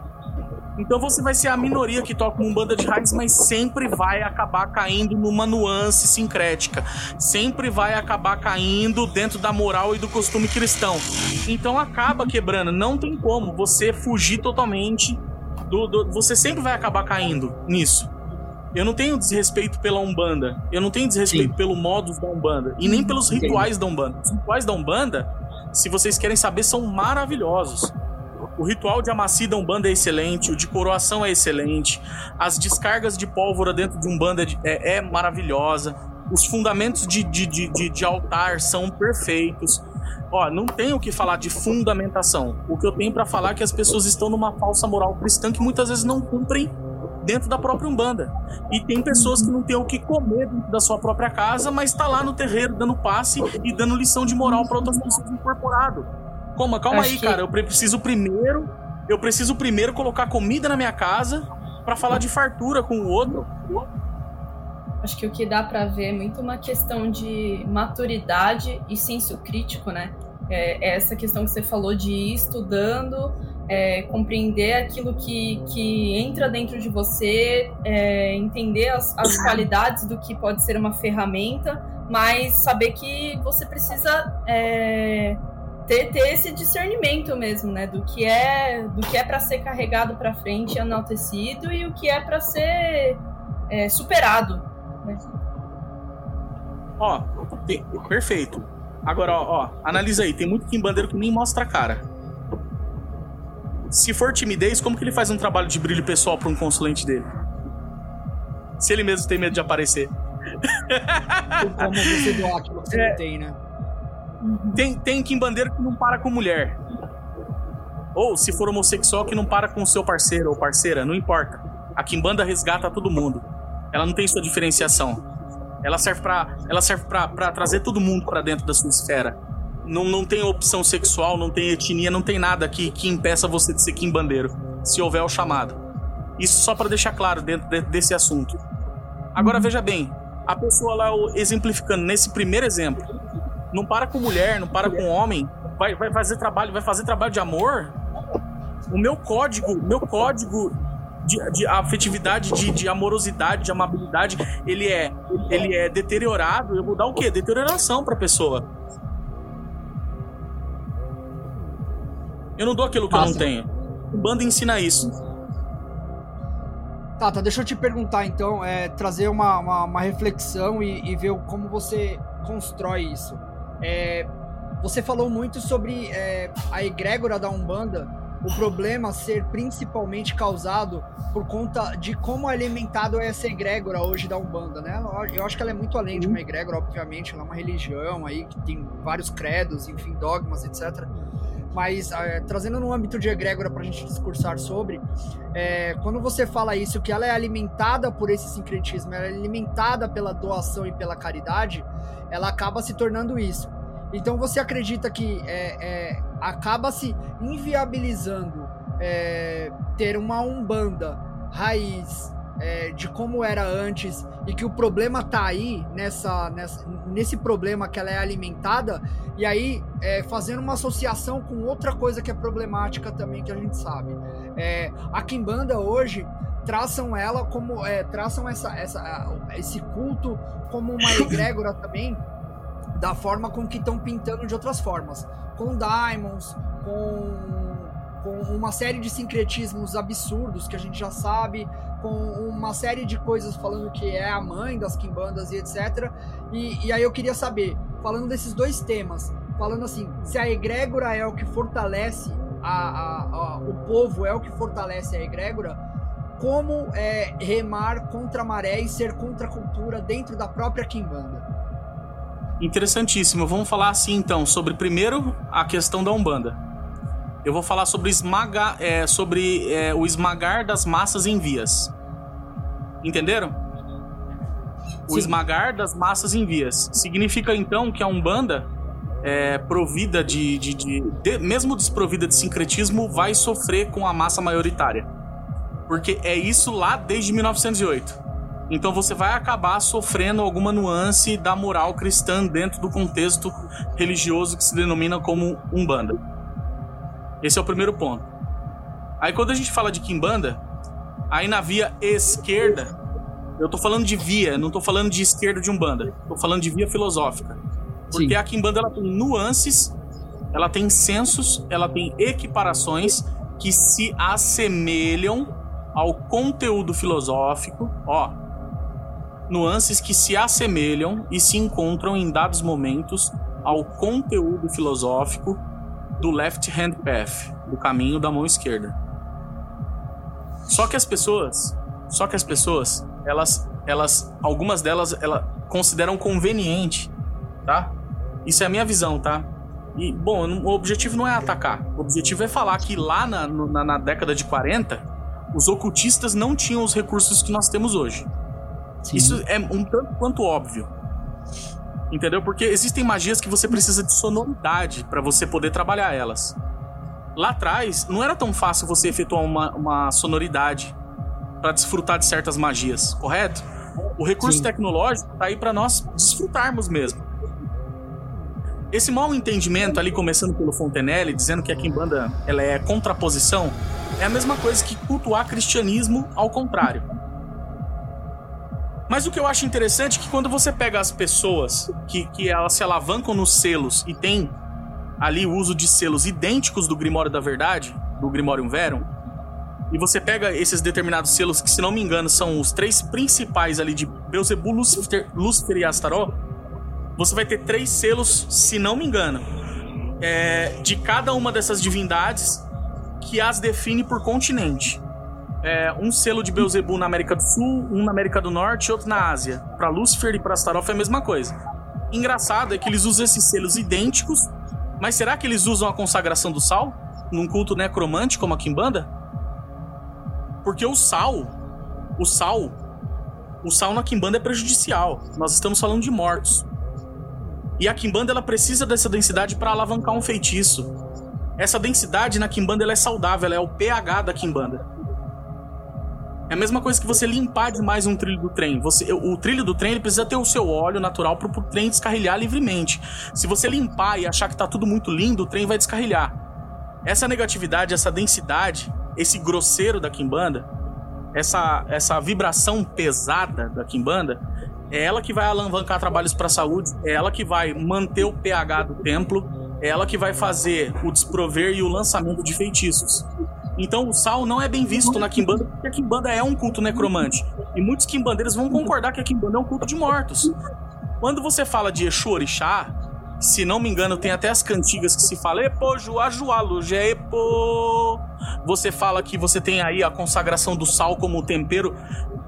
Então você vai ser a minoria que toca uma banda de raiz, mas sempre vai acabar caindo numa nuance sincrética. Sempre vai acabar caindo dentro da moral e do costume cristão. Então acaba quebrando. Não tem como você fugir totalmente do, do você sempre vai acabar caindo nisso. Eu não tenho desrespeito pela Umbanda. Eu não tenho desrespeito Sim. pelo modus da Umbanda. E nem pelos rituais da Umbanda. Os rituais da Umbanda, se vocês querem saber, são maravilhosos. O ritual de Amacida Umbanda é excelente, o de coroação é excelente, as descargas de pólvora dentro de Umbanda é, é maravilhosa, os fundamentos de, de, de, de, altar são perfeitos. Ó, não tenho o que falar de fundamentação. O que eu tenho para falar é que as pessoas estão numa falsa moral cristã que muitas vezes não cumprem dentro da própria Umbanda. E tem pessoas que não têm o que comer dentro da sua própria casa, mas está lá no terreiro dando passe e dando lição de moral para outras pessoas incorporado. Como? Calma Acho aí, que... cara. Eu preciso primeiro. Eu preciso primeiro colocar comida na minha casa para falar de fartura com o outro. Acho que o que dá para ver é muito uma questão de maturidade e senso crítico, né? É, é essa questão que você falou de ir estudando, é, compreender aquilo que, que entra dentro de você, é, entender as, as qualidades do que pode ser uma ferramenta, mas saber que você precisa é, ter, ter esse discernimento mesmo, né, do que é do que é para ser carregado para frente, enaltecido e o que é para ser é, superado. Né? Ó, perfeito. Agora, ó, ó, analisa aí. Tem muito quimbandeiro que nem mostra a cara. Se for timidez, como que ele faz um trabalho de brilho pessoal para um consulente dele? Se ele mesmo tem medo de aparecer. Como você aquilo que você é, tem, né? Tem, tem quimbandeiro que não para com mulher. Ou, se for homossexual, que não para com seu parceiro ou parceira, não importa. A quimbanda resgata todo mundo. Ela não tem sua diferenciação. Ela serve para ela serve para trazer todo mundo para dentro da sua esfera. Não, não tem opção sexual, não tem etnia, não tem nada que, que impeça você de ser quimbandeiro, se houver o chamado. Isso só para deixar claro dentro de, desse assunto. Agora veja bem, a pessoa lá exemplificando nesse primeiro exemplo, não para com mulher, não para com homem, vai, vai fazer trabalho, vai fazer trabalho de amor. O meu código, meu código de, de afetividade, de, de, amorosidade, de amabilidade, ele é, ele é deteriorado. Eu vou dar o quê? Deterioração pra pessoa. Eu não dou aquilo que Passa. eu não tenho. O bando ensina isso. Tá, tá, deixa eu te perguntar então, é, trazer uma, uma, uma reflexão e, e, ver como você constrói isso. É, você falou muito sobre é, a egrégora da Umbanda, o problema ser principalmente causado por conta de como é alimentado essa egrégora hoje da Umbanda, né? Eu acho que ela é muito além de uma egrégora, obviamente, ela é uma religião aí que tem vários credos, enfim, dogmas, etc. Mas é, trazendo no âmbito de egrégora para a gente discursar sobre, é, quando você fala isso, que ela é alimentada por esse sincretismo, ela é alimentada pela doação e pela caridade, ela acaba se tornando isso. Então você acredita que é, é, acaba se inviabilizando é, ter uma umbanda raiz é, de como era antes e que o problema tá aí nessa, nessa, nesse problema que ela é alimentada e aí é, fazendo uma associação com outra coisa que é problemática também que a gente sabe. É, a Kimbanda hoje traçam ela como é, traçam essa, essa, esse culto como uma egrégora também da forma com que estão pintando de outras formas com diamonds com com uma série de sincretismos absurdos que a gente já sabe, com uma série de coisas falando que é a mãe das quimbandas e etc. E, e aí eu queria saber, falando desses dois temas, falando assim, se a egrégora é o que fortalece a, a, a, o povo, é o que fortalece a egrégora, como é, remar contra a maré e ser contra a cultura dentro da própria quimbanda? Interessantíssimo. Vamos falar assim então sobre primeiro a questão da Umbanda eu vou falar sobre, esmagar, é, sobre é, o esmagar das massas em vias. Entenderam? O Sim. esmagar das massas em vias. Significa então que a Umbanda, é, provida de, de, de, de, Mesmo desprovida de sincretismo, vai sofrer com a massa maioritária. Porque é isso lá desde 1908. Então você vai acabar sofrendo alguma nuance da moral cristã dentro do contexto religioso que se denomina como Umbanda. Esse é o primeiro ponto. Aí quando a gente fala de Kimbanda, aí na via esquerda, eu tô falando de via, não tô falando de esquerda de Umbanda. Tô falando de via filosófica. Porque Sim. a Kimbanda ela tem nuances, ela tem sensos, ela tem equiparações que se assemelham ao conteúdo filosófico, ó, nuances que se assemelham e se encontram em dados momentos ao conteúdo filosófico do left hand path, do caminho da mão esquerda. Só que as pessoas, só que as pessoas, elas, elas, algumas delas, elas consideram conveniente, tá? Isso é a minha visão, tá? E, bom, o objetivo não é atacar. O objetivo é falar que lá na, na, na década de 40, os ocultistas não tinham os recursos que nós temos hoje. Sim. Isso é um tanto quanto óbvio. Entendeu? Porque existem magias que você precisa de sonoridade para você poder trabalhar elas. Lá atrás, não era tão fácil você efetuar uma, uma sonoridade para desfrutar de certas magias, correto? O recurso Sim. tecnológico tá aí para nós desfrutarmos mesmo. Esse mau entendimento ali, começando pelo Fontenelle, dizendo que a Kimbanda ela é contraposição, é a mesma coisa que cultuar cristianismo ao contrário. Mas o que eu acho interessante é que quando você pega as pessoas que, que elas se alavancam nos selos e tem ali o uso de selos idênticos do Grimório da Verdade, do Grimório Verum, e você pega esses determinados selos que, se não me engano, são os três principais ali de Beelzebub, Lúcifer, Lúcifer e Astaroth, você vai ter três selos, se não me engano, é, de cada uma dessas divindades que as define por continente é, um selo de Beelzebub na América do Sul, um na América do Norte e outro na Ásia. Para Lúcifer e para Astaroth é a mesma coisa. Engraçado é que eles usam esses selos idênticos, mas será que eles usam a consagração do sal num culto necromante como a Kimbanda? Porque o sal, o sal, o sal na Kimbanda é prejudicial. Nós estamos falando de mortos. E a Kimbanda ela precisa dessa densidade para alavancar um feitiço. Essa densidade na Kimbanda ela é saudável, ela é o pH da Kimbanda. É a mesma coisa que você limpar demais um trilho do trem. Você, o trilho do trem ele precisa ter o seu óleo natural para o trem descarrilhar livremente. Se você limpar e achar que está tudo muito lindo, o trem vai descarrilhar. Essa negatividade, essa densidade, esse grosseiro da quimbanda, essa, essa vibração pesada da quimbanda, é ela que vai alavancar trabalhos para a saúde, é ela que vai manter o pH do templo, é ela que vai fazer o desprover e o lançamento de feitiços. Então o sal não é bem visto na Kimbanda, porque a Kimbanda é um culto necromante. E muitos quimbandeiros vão concordar que a Kimbanda é um culto de mortos. Quando você fala de Exu Orixá, se não me engano, tem até as cantigas que se fala Epo, Juá, Jualu, Epo. Você fala que você tem aí a consagração do sal como tempero.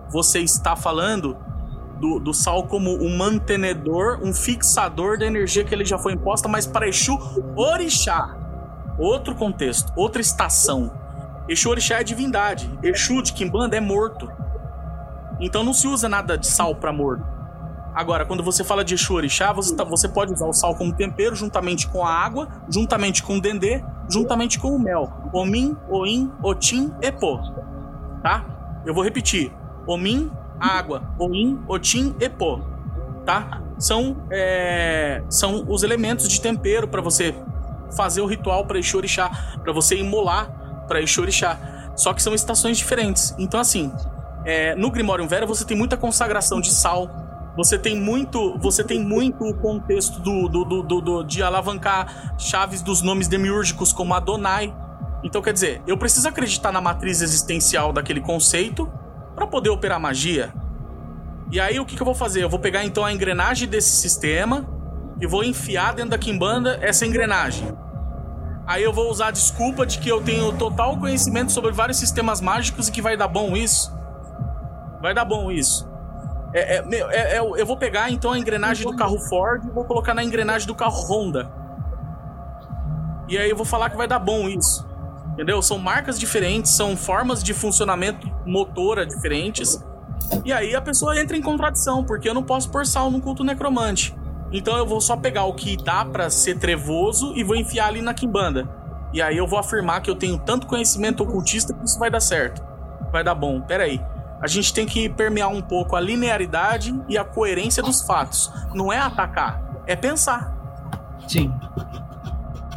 Você está falando do, do sal como um mantenedor, um fixador da energia que ele já foi imposta, mas para Exu Orixá. Outro contexto, outra estação. Exu Orixá é divindade. Exu de Kimbanda é morto. Então não se usa nada de sal para morto. Agora, quando você fala de Exu Orixá, você, tá, você pode usar o sal como tempero, juntamente com a água, juntamente com o dendê, juntamente com o mel. Omim, Oim, Otim, Epo. Tá? Eu vou repetir. Omim, água. Oim, Otim, Epo. Tá? São, é, são os elementos de tempero para você fazer o ritual para Exu Orixá, para você imolar para Exu. Só que são estações diferentes. Então, assim, é, no Grimorium Vera você tem muita consagração de sal, você tem muito, você tem muito o contexto do, do, do, do, de alavancar chaves dos nomes demiúrgicos como Adonai. Então, quer dizer, eu preciso acreditar na matriz existencial daquele conceito para poder operar magia. E aí, o que, que eu vou fazer? Eu vou pegar então a engrenagem desse sistema e vou enfiar dentro da Kimbanda essa engrenagem. Aí eu vou usar a desculpa de que eu tenho total conhecimento sobre vários sistemas mágicos e que vai dar bom isso. Vai dar bom isso. É, é, é, é, eu vou pegar então a engrenagem do carro Ford e vou colocar na engrenagem do carro Honda. E aí eu vou falar que vai dar bom isso. Entendeu? São marcas diferentes, são formas de funcionamento motora diferentes. E aí a pessoa entra em contradição, porque eu não posso pôr sal no culto necromante. Então eu vou só pegar o que dá para ser trevoso e vou enfiar ali na quimbanda. E aí eu vou afirmar que eu tenho tanto conhecimento ocultista que isso vai dar certo. Vai dar bom. Pera aí a gente tem que permear um pouco a linearidade e a coerência dos fatos. Não é atacar, é pensar. Sim.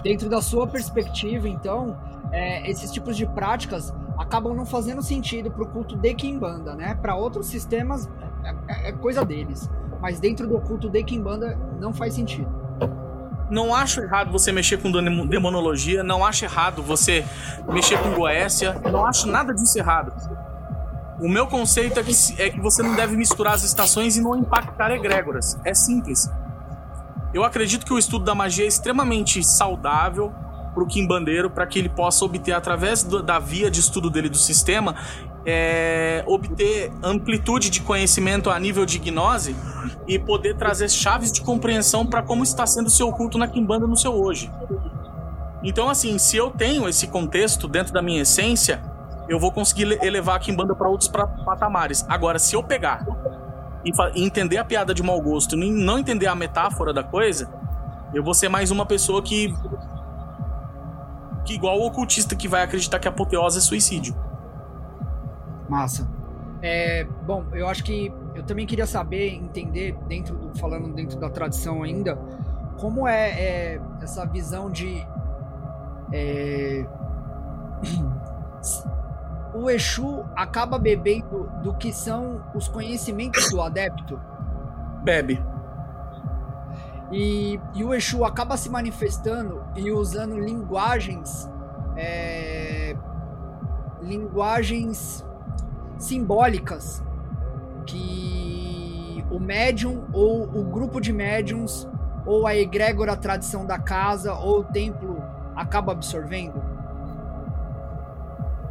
Dentro da sua perspectiva, então, é, esses tipos de práticas acabam não fazendo sentido para o culto de Kimbanda, né? Para outros sistemas é, é, é, coisa deles, mas dentro do culto de Kimbanda não faz sentido. Não acho errado você mexer com demonologia, não acho errado você mexer com Goécia, não acho nada disso errado. O meu conceito é que, é que você não deve misturar as estações e não impactar egrégoras. É simples. Eu acredito que o estudo da magia é extremamente saudável para o Kimbandeiro, para que ele possa obter, através do, da via de estudo dele do sistema, é, obter amplitude de conhecimento a nível de gnose e poder trazer chaves de compreensão para como está sendo o seu culto na Kimbanda no seu hoje. Então, assim, se eu tenho esse contexto dentro da minha essência, eu vou conseguir elevar a Kimbanda para outros patamares. Agora, se eu pegar e, entender a piada de mau gosto e não entender a metáfora da coisa, eu vou ser mais uma pessoa que. que igual o ocultista que vai acreditar que a apoteose é suicídio. Massa. É, bom, eu acho que eu também queria saber, entender, dentro do, falando dentro da tradição ainda, como é, é essa visão de. É, o Exu acaba bebendo do que são os conhecimentos do adepto? Bebe. E, e o Exu acaba se manifestando e usando linguagens. É, linguagens simbólicas que o médium ou o grupo de médiums ou a egrégora tradição da casa ou o templo acaba absorvendo?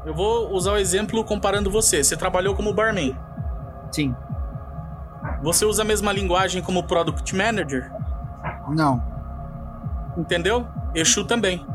Eu vou usar o exemplo comparando você. Você trabalhou como barman. Sim. Você usa a mesma linguagem como product manager? Não. Entendeu? Exu também.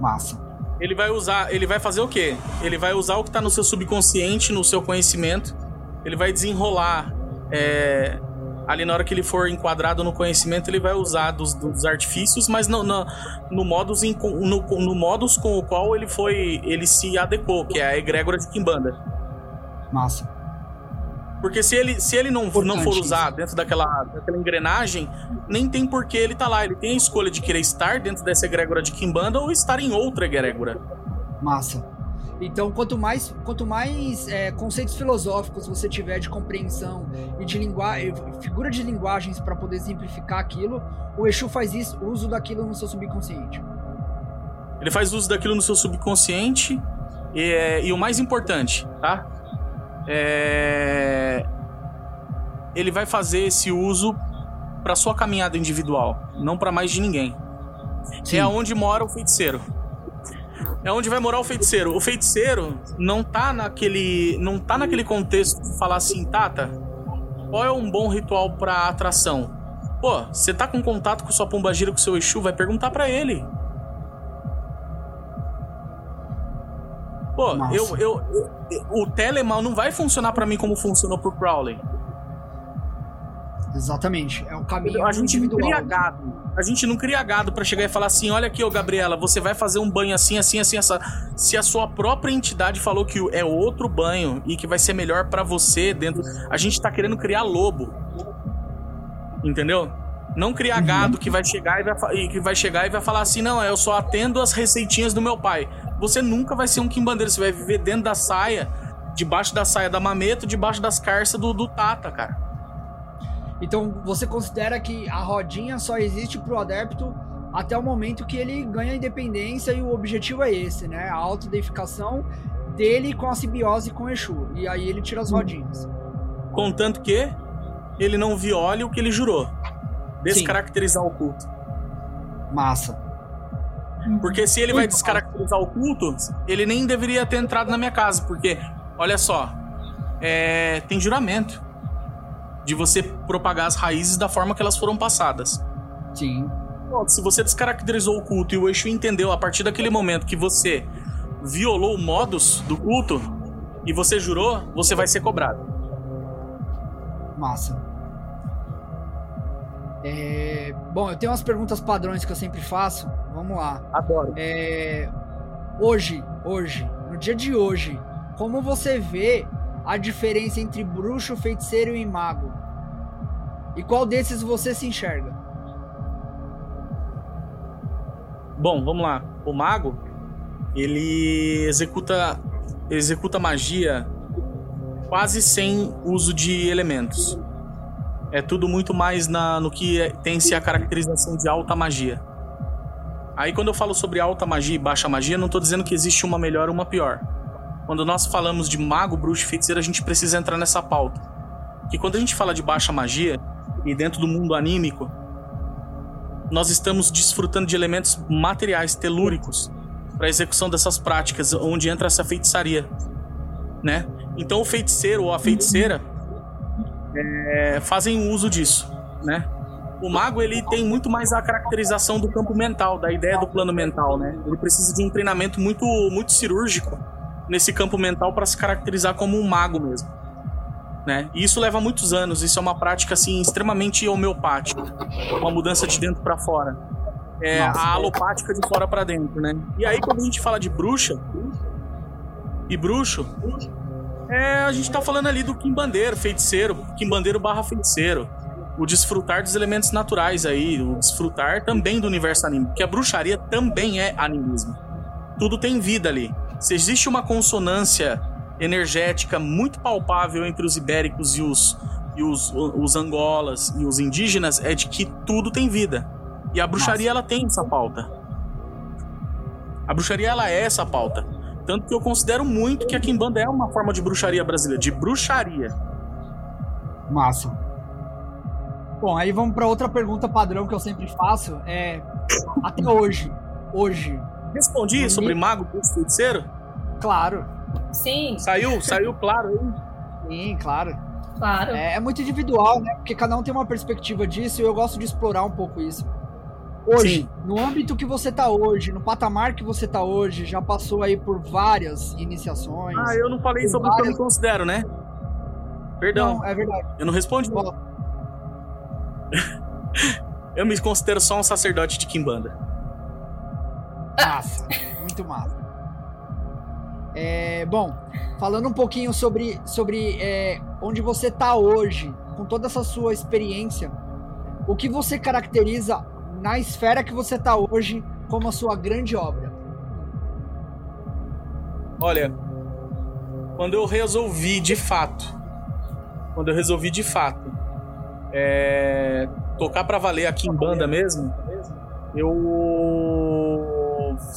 Massa. Ele vai usar, ele vai fazer o quê? Ele vai usar o que está no seu subconsciente, no seu conhecimento. Ele vai desenrolar é, ali na hora que ele for enquadrado no conhecimento, ele vai usar dos, dos artifícios, mas no, no, no, modus in, no, no modus com o qual ele foi. ele se adequou, que é a egrégora de Kimbanda. Massa. Porque se ele, se ele não, não for usar dentro daquela, daquela engrenagem, nem tem por que ele tá lá. Ele tem a escolha de querer estar dentro dessa egrégora de Kimbanda ou estar em outra egrégora. Massa. Então, quanto mais, quanto mais é, conceitos filosóficos você tiver de compreensão e de linguagem, figura de linguagens para poder simplificar aquilo, o Exu faz isso, uso daquilo no seu subconsciente. Ele faz uso daquilo no seu subconsciente e, é, e o mais importante, tá? É... Ele vai fazer esse uso para sua caminhada individual, não para mais de ninguém. Sim. É aonde mora o feiticeiro é onde vai morar o feiticeiro. O feiticeiro não tá naquele, não tá naquele contexto de falar assim, Tata, qual é um bom ritual para atração? Pô, você tá com contato com sua pombagira, com seu Exu, vai perguntar para ele. Pô, eu, eu, eu, o Telemal não vai funcionar para mim como funcionou pro Crowley. Exatamente. É um caminho A gente não cria gado. A gente não cria gado pra chegar e falar assim: olha aqui, ô Gabriela, você vai fazer um banho assim, assim, assim, essa. Se a sua própria entidade falou que é outro banho e que vai ser melhor pra você dentro. A gente tá querendo criar lobo. Entendeu? Não criar gado que vai chegar e vai, e que vai chegar e vai falar assim: não, eu só atendo as receitinhas do meu pai. Você nunca vai ser um quimbandeiro, você vai viver dentro da saia, debaixo da saia da mameta, debaixo das carças do, do Tata, cara. Então você considera que a rodinha só existe pro adepto até o momento que ele ganha a independência e o objetivo é esse, né? A autodeificação dele com a simbiose com o Exu. E aí ele tira as rodinhas. Contanto que ele não viole o que ele jurou. Descaracterizar o culto. Massa. Porque se ele vai descaracterizar o culto, ele nem deveria ter entrado na minha casa. Porque, olha só, é, tem juramento de você propagar as raízes da forma que elas foram passadas. Sim. Pronto, se você descaracterizou o culto e o Exu entendeu a partir daquele momento que você violou o modus do culto e você jurou, você vai ser cobrado. Massa. É, Bom, eu tenho umas perguntas padrões que eu sempre faço. Vamos lá. Adoro. É, Hoje, hoje, no dia de hoje, como você vê a diferença entre bruxo, feiticeiro e mago? E qual desses você se enxerga? Bom, vamos lá. O mago, ele executa executa magia quase sem uso de elementos. É tudo muito mais na, no que é- tem-se a caracterização de alta magia. Aí quando eu falo sobre alta magia e baixa magia, não tô dizendo que existe uma melhor ou uma pior. Quando nós falamos de mago, bruxo e feiticeiro, a gente precisa entrar nessa pauta. Que quando a gente fala de baixa magia, e dentro do mundo anímico, nós estamos desfrutando de elementos materiais telúricos para execução dessas práticas, onde entra essa feitiçaria, né? Então o feiticeiro ou a feiticeira é, fazem uso disso, né? O mago ele tem muito mais a caracterização do campo mental, da ideia do plano mental, né? Ele precisa de um treinamento muito muito cirúrgico nesse campo mental para se caracterizar como um mago mesmo. Né? E isso leva muitos anos, isso é uma prática assim extremamente homeopática, uma mudança de dentro para fora. É a alopática de fora para dentro, né? E aí quando a gente fala de bruxa e bruxo, é, a gente tá falando ali do quimbandeiro, feiticeiro, quimbandeiro barra feiticeiro. O desfrutar dos elementos naturais aí, o desfrutar também do universo anímico, porque a bruxaria também é animismo. Tudo tem vida ali. Se existe uma consonância energética muito palpável entre os ibéricos e os, e os, os angolas e os indígenas, é de que tudo tem vida. E a bruxaria, ela tem essa pauta. A bruxaria, ela é essa pauta. Tanto que eu considero muito que a Kimbanda é uma forma de bruxaria brasileira, de bruxaria. Massa. Bom, aí vamos para outra pergunta padrão que eu sempre faço. É até hoje, hoje, Respondi sobre mago, feiticeiro? claro, Sim, Saiu, saiu claro aí. sim, claro. claro. É, é muito individual, né? Porque cada um tem uma perspectiva disso e eu gosto de explorar um pouco isso. Hoje, Sim. no âmbito que você tá hoje, no patamar que você tá hoje, já passou aí por várias iniciações. Ah, eu não falei sobre o que eu me considero, né? Perdão, Não, é verdade. eu não respondi. Eu me considero só um sacerdote de Kimbanda. Massa, muito massa. É, bom, falando um pouquinho sobre, sobre é, onde você tá hoje, com toda essa sua experiência, o que você caracteriza na esfera que você tá hoje como a sua grande obra? Olha, quando eu resolvi de fato, quando eu resolvi de fato é, tocar pra valer aqui em banda mesmo, eu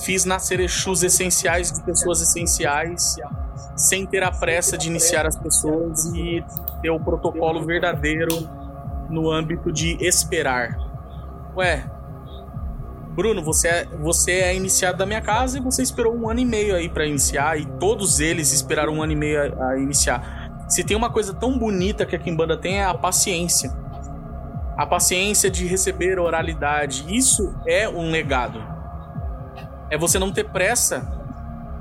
fiz nascer Exus essenciais de pessoas essenciais, sem ter a pressa de iniciar as pessoas e ter o protocolo verdadeiro no âmbito de esperar. Ué, Bruno, você é, você é iniciado da minha casa e você esperou um ano e meio aí pra iniciar, e todos eles esperaram um ano e meio a, a iniciar. Se tem uma coisa tão bonita que a Kimbanda tem é a paciência. A paciência de receber oralidade. Isso é um legado. É você não ter pressa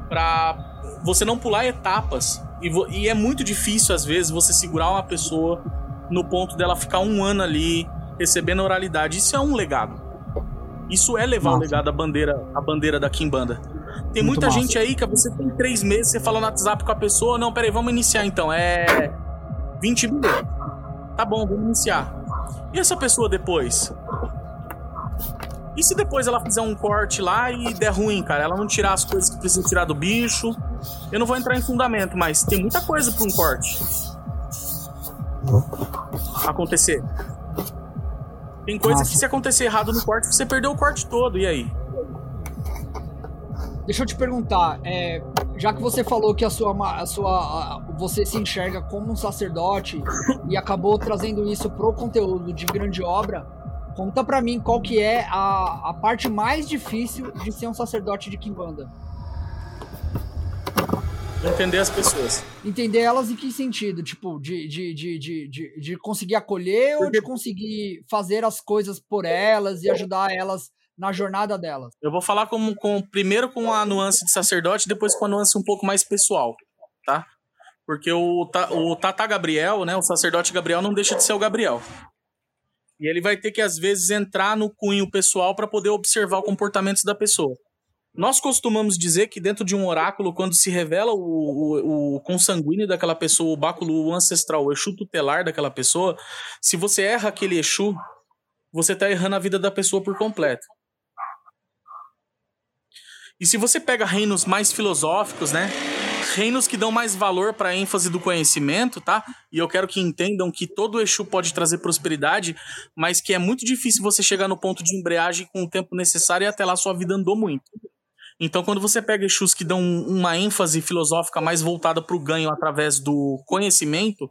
pra você não pular etapas. E, e é muito difícil, às vezes, você segurar uma pessoa no ponto dela ficar um ano ali recebendo oralidade. Isso é um legado. Isso é levar o legado à bandeira, à bandeira da Kimbanda. Tem Muito muita massa. gente aí que você tem três meses, você fala no WhatsApp com a pessoa, não, peraí, vamos iniciar então. É 20 mil. Tá bom, vamos iniciar. E essa pessoa depois? E se depois ela fizer um corte lá e der ruim, cara? Ela não tirar as coisas que precisa tirar do bicho. Eu não vou entrar em fundamento, mas tem muita coisa para um corte acontecer. Tem coisa Nossa. que se acontecer errado no corte, você perdeu o corte todo, e aí? Deixa eu te perguntar, é, já que você falou que a sua, a sua a, você se enxerga como um sacerdote e acabou trazendo isso pro conteúdo de grande obra, conta para mim qual que é a, a parte mais difícil de ser um sacerdote de Kimbanda. Entender as pessoas. Entender elas em que sentido? Tipo, de, de, de, de, de, de conseguir acolher Porque... ou de conseguir fazer as coisas por elas e ajudar elas na jornada delas? Eu vou falar com, com, primeiro com a nuance de sacerdote, depois com a nuance um pouco mais pessoal, tá? Porque o, o Tata Gabriel, né, o sacerdote Gabriel, não deixa de ser o Gabriel. E ele vai ter que, às vezes, entrar no cunho pessoal para poder observar o comportamento da pessoa. Nós costumamos dizer que dentro de um oráculo, quando se revela o, o, o consanguíneo daquela pessoa, o báculo ancestral, o Exu tutelar daquela pessoa, se você erra aquele Exu, você está errando a vida da pessoa por completo. E se você pega reinos mais filosóficos, né? Reinos que dão mais valor para a ênfase do conhecimento, tá? E eu quero que entendam que todo Exu pode trazer prosperidade, mas que é muito difícil você chegar no ponto de embreagem com o tempo necessário e até lá sua vida andou muito. Então, quando você pega Exus que dão uma ênfase filosófica mais voltada para o ganho através do conhecimento,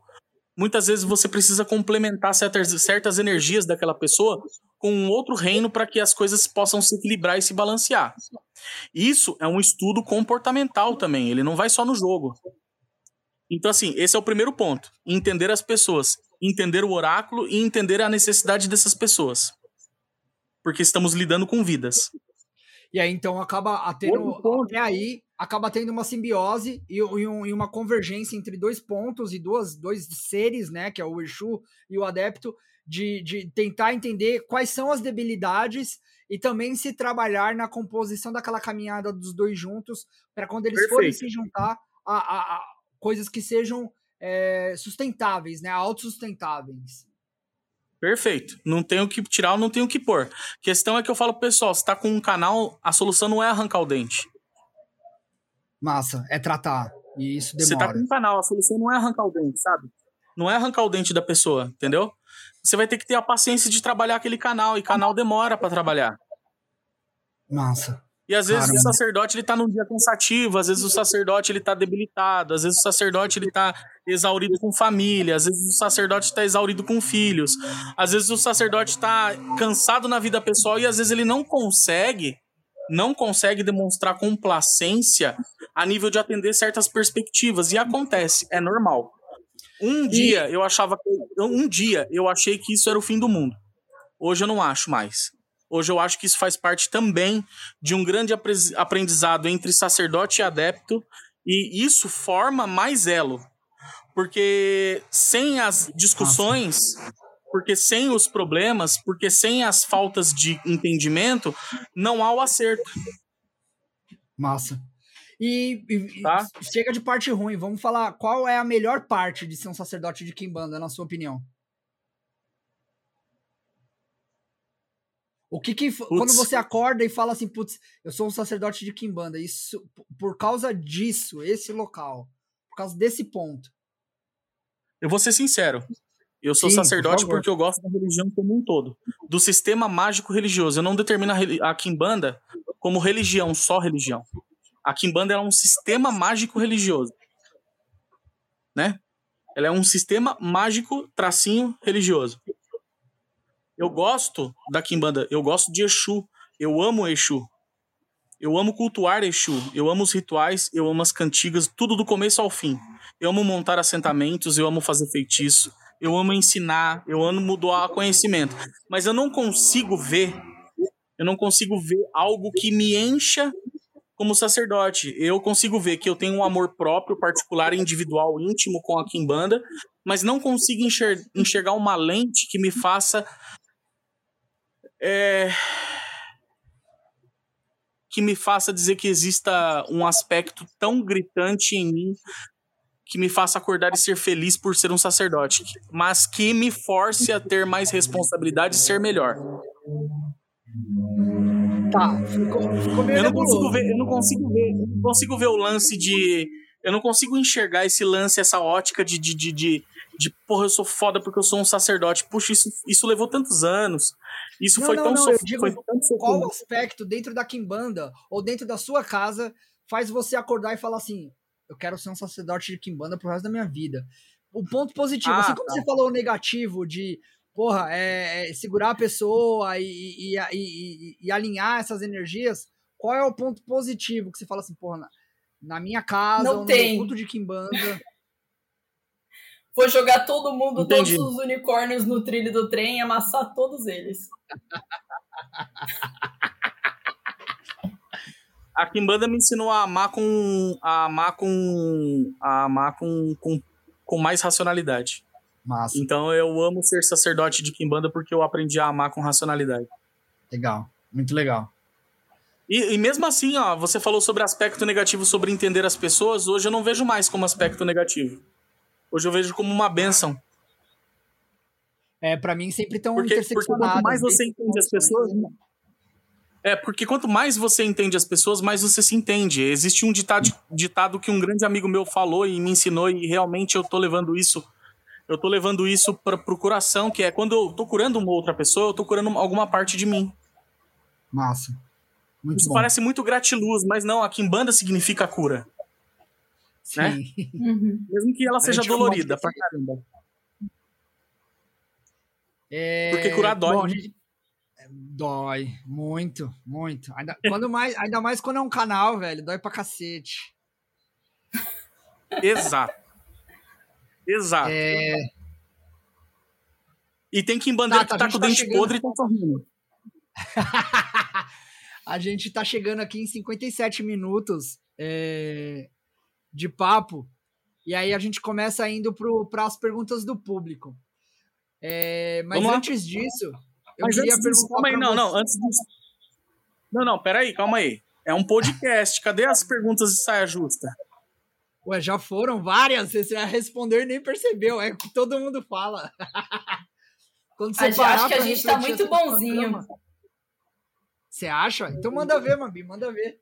muitas vezes você precisa complementar certas, certas energias daquela pessoa com um outro reino para que as coisas possam se equilibrar e se balancear. Isso é um estudo comportamental também, ele não vai só no jogo. Então, assim, esse é o primeiro ponto: entender as pessoas, entender o oráculo e entender a necessidade dessas pessoas. Porque estamos lidando com vidas. E aí, então, acaba tendo, até aí, acaba tendo uma simbiose e, e, um, e, uma convergência entre dois pontos e duas, dois seres, né, que é o Exu e o Adepto, de, de tentar entender quais são as debilidades e também se trabalhar na composição daquela caminhada dos dois juntos, para quando eles Perfeito. forem se juntar a, a, a coisas que sejam é, sustentáveis, né, autossustentáveis. Perfeito. Não tenho o que tirar, não tenho o que pôr. Questão é que eu falo pro pessoal, se tá com um canal, a solução não é arrancar o dente. Massa, é tratar. E isso demora. Você tá com um canal, a solução não é arrancar o dente, sabe? Não é arrancar o dente da pessoa, entendeu? Você vai ter que ter a paciência de trabalhar aquele canal, e canal demora para trabalhar. Massa. E às vezes Caramba. o sacerdote ele tá num dia cansativo, às vezes o sacerdote ele tá debilitado, às vezes o sacerdote ele tá exaurido com família, às vezes o sacerdote está exaurido com filhos, às vezes o sacerdote está cansado na vida pessoal e às vezes ele não consegue, não consegue demonstrar complacência a nível de atender certas perspectivas e acontece, é normal. Um dia eu achava que um dia eu achei que isso era o fim do mundo. Hoje eu não acho mais. Hoje eu acho que isso faz parte também de um grande aprendizado entre sacerdote e adepto, e isso forma mais elo. Porque sem as discussões, porque sem os problemas, porque sem as faltas de entendimento, não há o acerto. Massa. E, e tá? chega de parte ruim, vamos falar qual é a melhor parte de ser um sacerdote de Kimbanda, na sua opinião? O que que. Putz. Quando você acorda e fala assim, putz, eu sou um sacerdote de Kimbanda, isso. Por causa disso, esse local. Por causa desse ponto. Eu vou ser sincero. Eu sou Sim, sacerdote por porque eu gosto da religião como um todo. Do sistema mágico religioso. Eu não determino a, a Kimbanda como religião, só religião. A Kimbanda é um sistema mágico religioso. Né? Ela é um sistema mágico tracinho religioso. Eu gosto da Kimbanda, eu gosto de Exu, eu amo Exu. Eu amo cultuar Exu, eu amo os rituais, eu amo as cantigas, tudo do começo ao fim. Eu amo montar assentamentos, eu amo fazer feitiço, eu amo ensinar, eu amo doar conhecimento. Mas eu não consigo ver, eu não consigo ver algo que me encha como sacerdote. Eu consigo ver que eu tenho um amor próprio, particular, individual, íntimo com a Kimbanda, mas não consigo enxer enxergar uma lente que me faça. É, que me faça dizer que exista um aspecto tão gritante em mim que me faça acordar e ser feliz por ser um sacerdote, mas que me force a ter mais responsabilidade e ser melhor. Tá, ficou, ficou meio eu não consigo ver, eu não consigo ver, eu não consigo ver o lance de eu não consigo enxergar esse lance, essa ótica de, de, de, de, de porra, eu sou foda porque eu sou um sacerdote. Puxa, isso, isso levou tantos anos. Isso não, foi não, tão não, sofrido. digo, foi tão Qual sofrido. aspecto dentro da Kimbanda ou dentro da sua casa faz você acordar e falar assim: eu quero ser um sacerdote de Kimbanda pro resto da minha vida? O ponto positivo, Ah, assim como tá. você falou o negativo de, porra, é, é segurar a pessoa e, e, e, e- alinhar essas energias, qual é o ponto positivo que você fala assim, porra, na, na minha casa Não no tem. culto de Kimbanda? Vou jogar todo mundo, Entendi. todos os unicórnios no trilho do trem e amassar todos eles. A Kimbanda me ensinou a amar com a amar com a amar com, com, com mais racionalidade. Massa, Então eu amo ser sacerdote de Kimbanda porque eu aprendi a amar com racionalidade. legal, muito legal. E, e mesmo assim, ó, você falou sobre aspecto negativo, sobre entender as pessoas. Hoje eu não vejo mais como aspecto negativo. Hoje eu vejo como uma benção. É, pra mim sempre tão Porque, porque quanto mais você entende as pessoas. É, porque quanto mais você entende as pessoas, mais você se entende. Existe um ditado, ditado que um grande amigo meu falou e me ensinou, e realmente eu tô levando isso. Eu tô levando isso para pro coração, que é quando eu tô curando uma outra pessoa, eu tô curando alguma parte de mim. Massa. Muito Isso bom. parece muito gratiluz, mas não, a Kimbanda significa cura. Né? Sim. Uhum. Mesmo que ela seja dolorida pra caramba. É, Porque curar dói, bom, né? gente, é, dói muito, muito. Ainda, quando mais, ainda mais quando é um canal, velho, dói pra cacete. Exato. Exato. É, E tem Kimbandeiro Tá, que tá, a tá gente com o tá dente chegando. podre e tá sorrindo. a gente tá chegando aqui em 57 minutos é, de papo. E aí a gente começa indo para as perguntas do público. É, mas Vamos lá. antes disso, eu Mas queria antes disso, perguntar calma aí, não, você- não, antes disso. Não, não, peraí, calma aí. É um podcast, cadê as perguntas de saia justa? Ué, já foram várias, você vai responder e nem percebeu, é o que todo mundo fala. Quando A gente parar acha que a gente tá refletir muito bonzinho. Você acha? Então manda ver, Mabi, manda ver.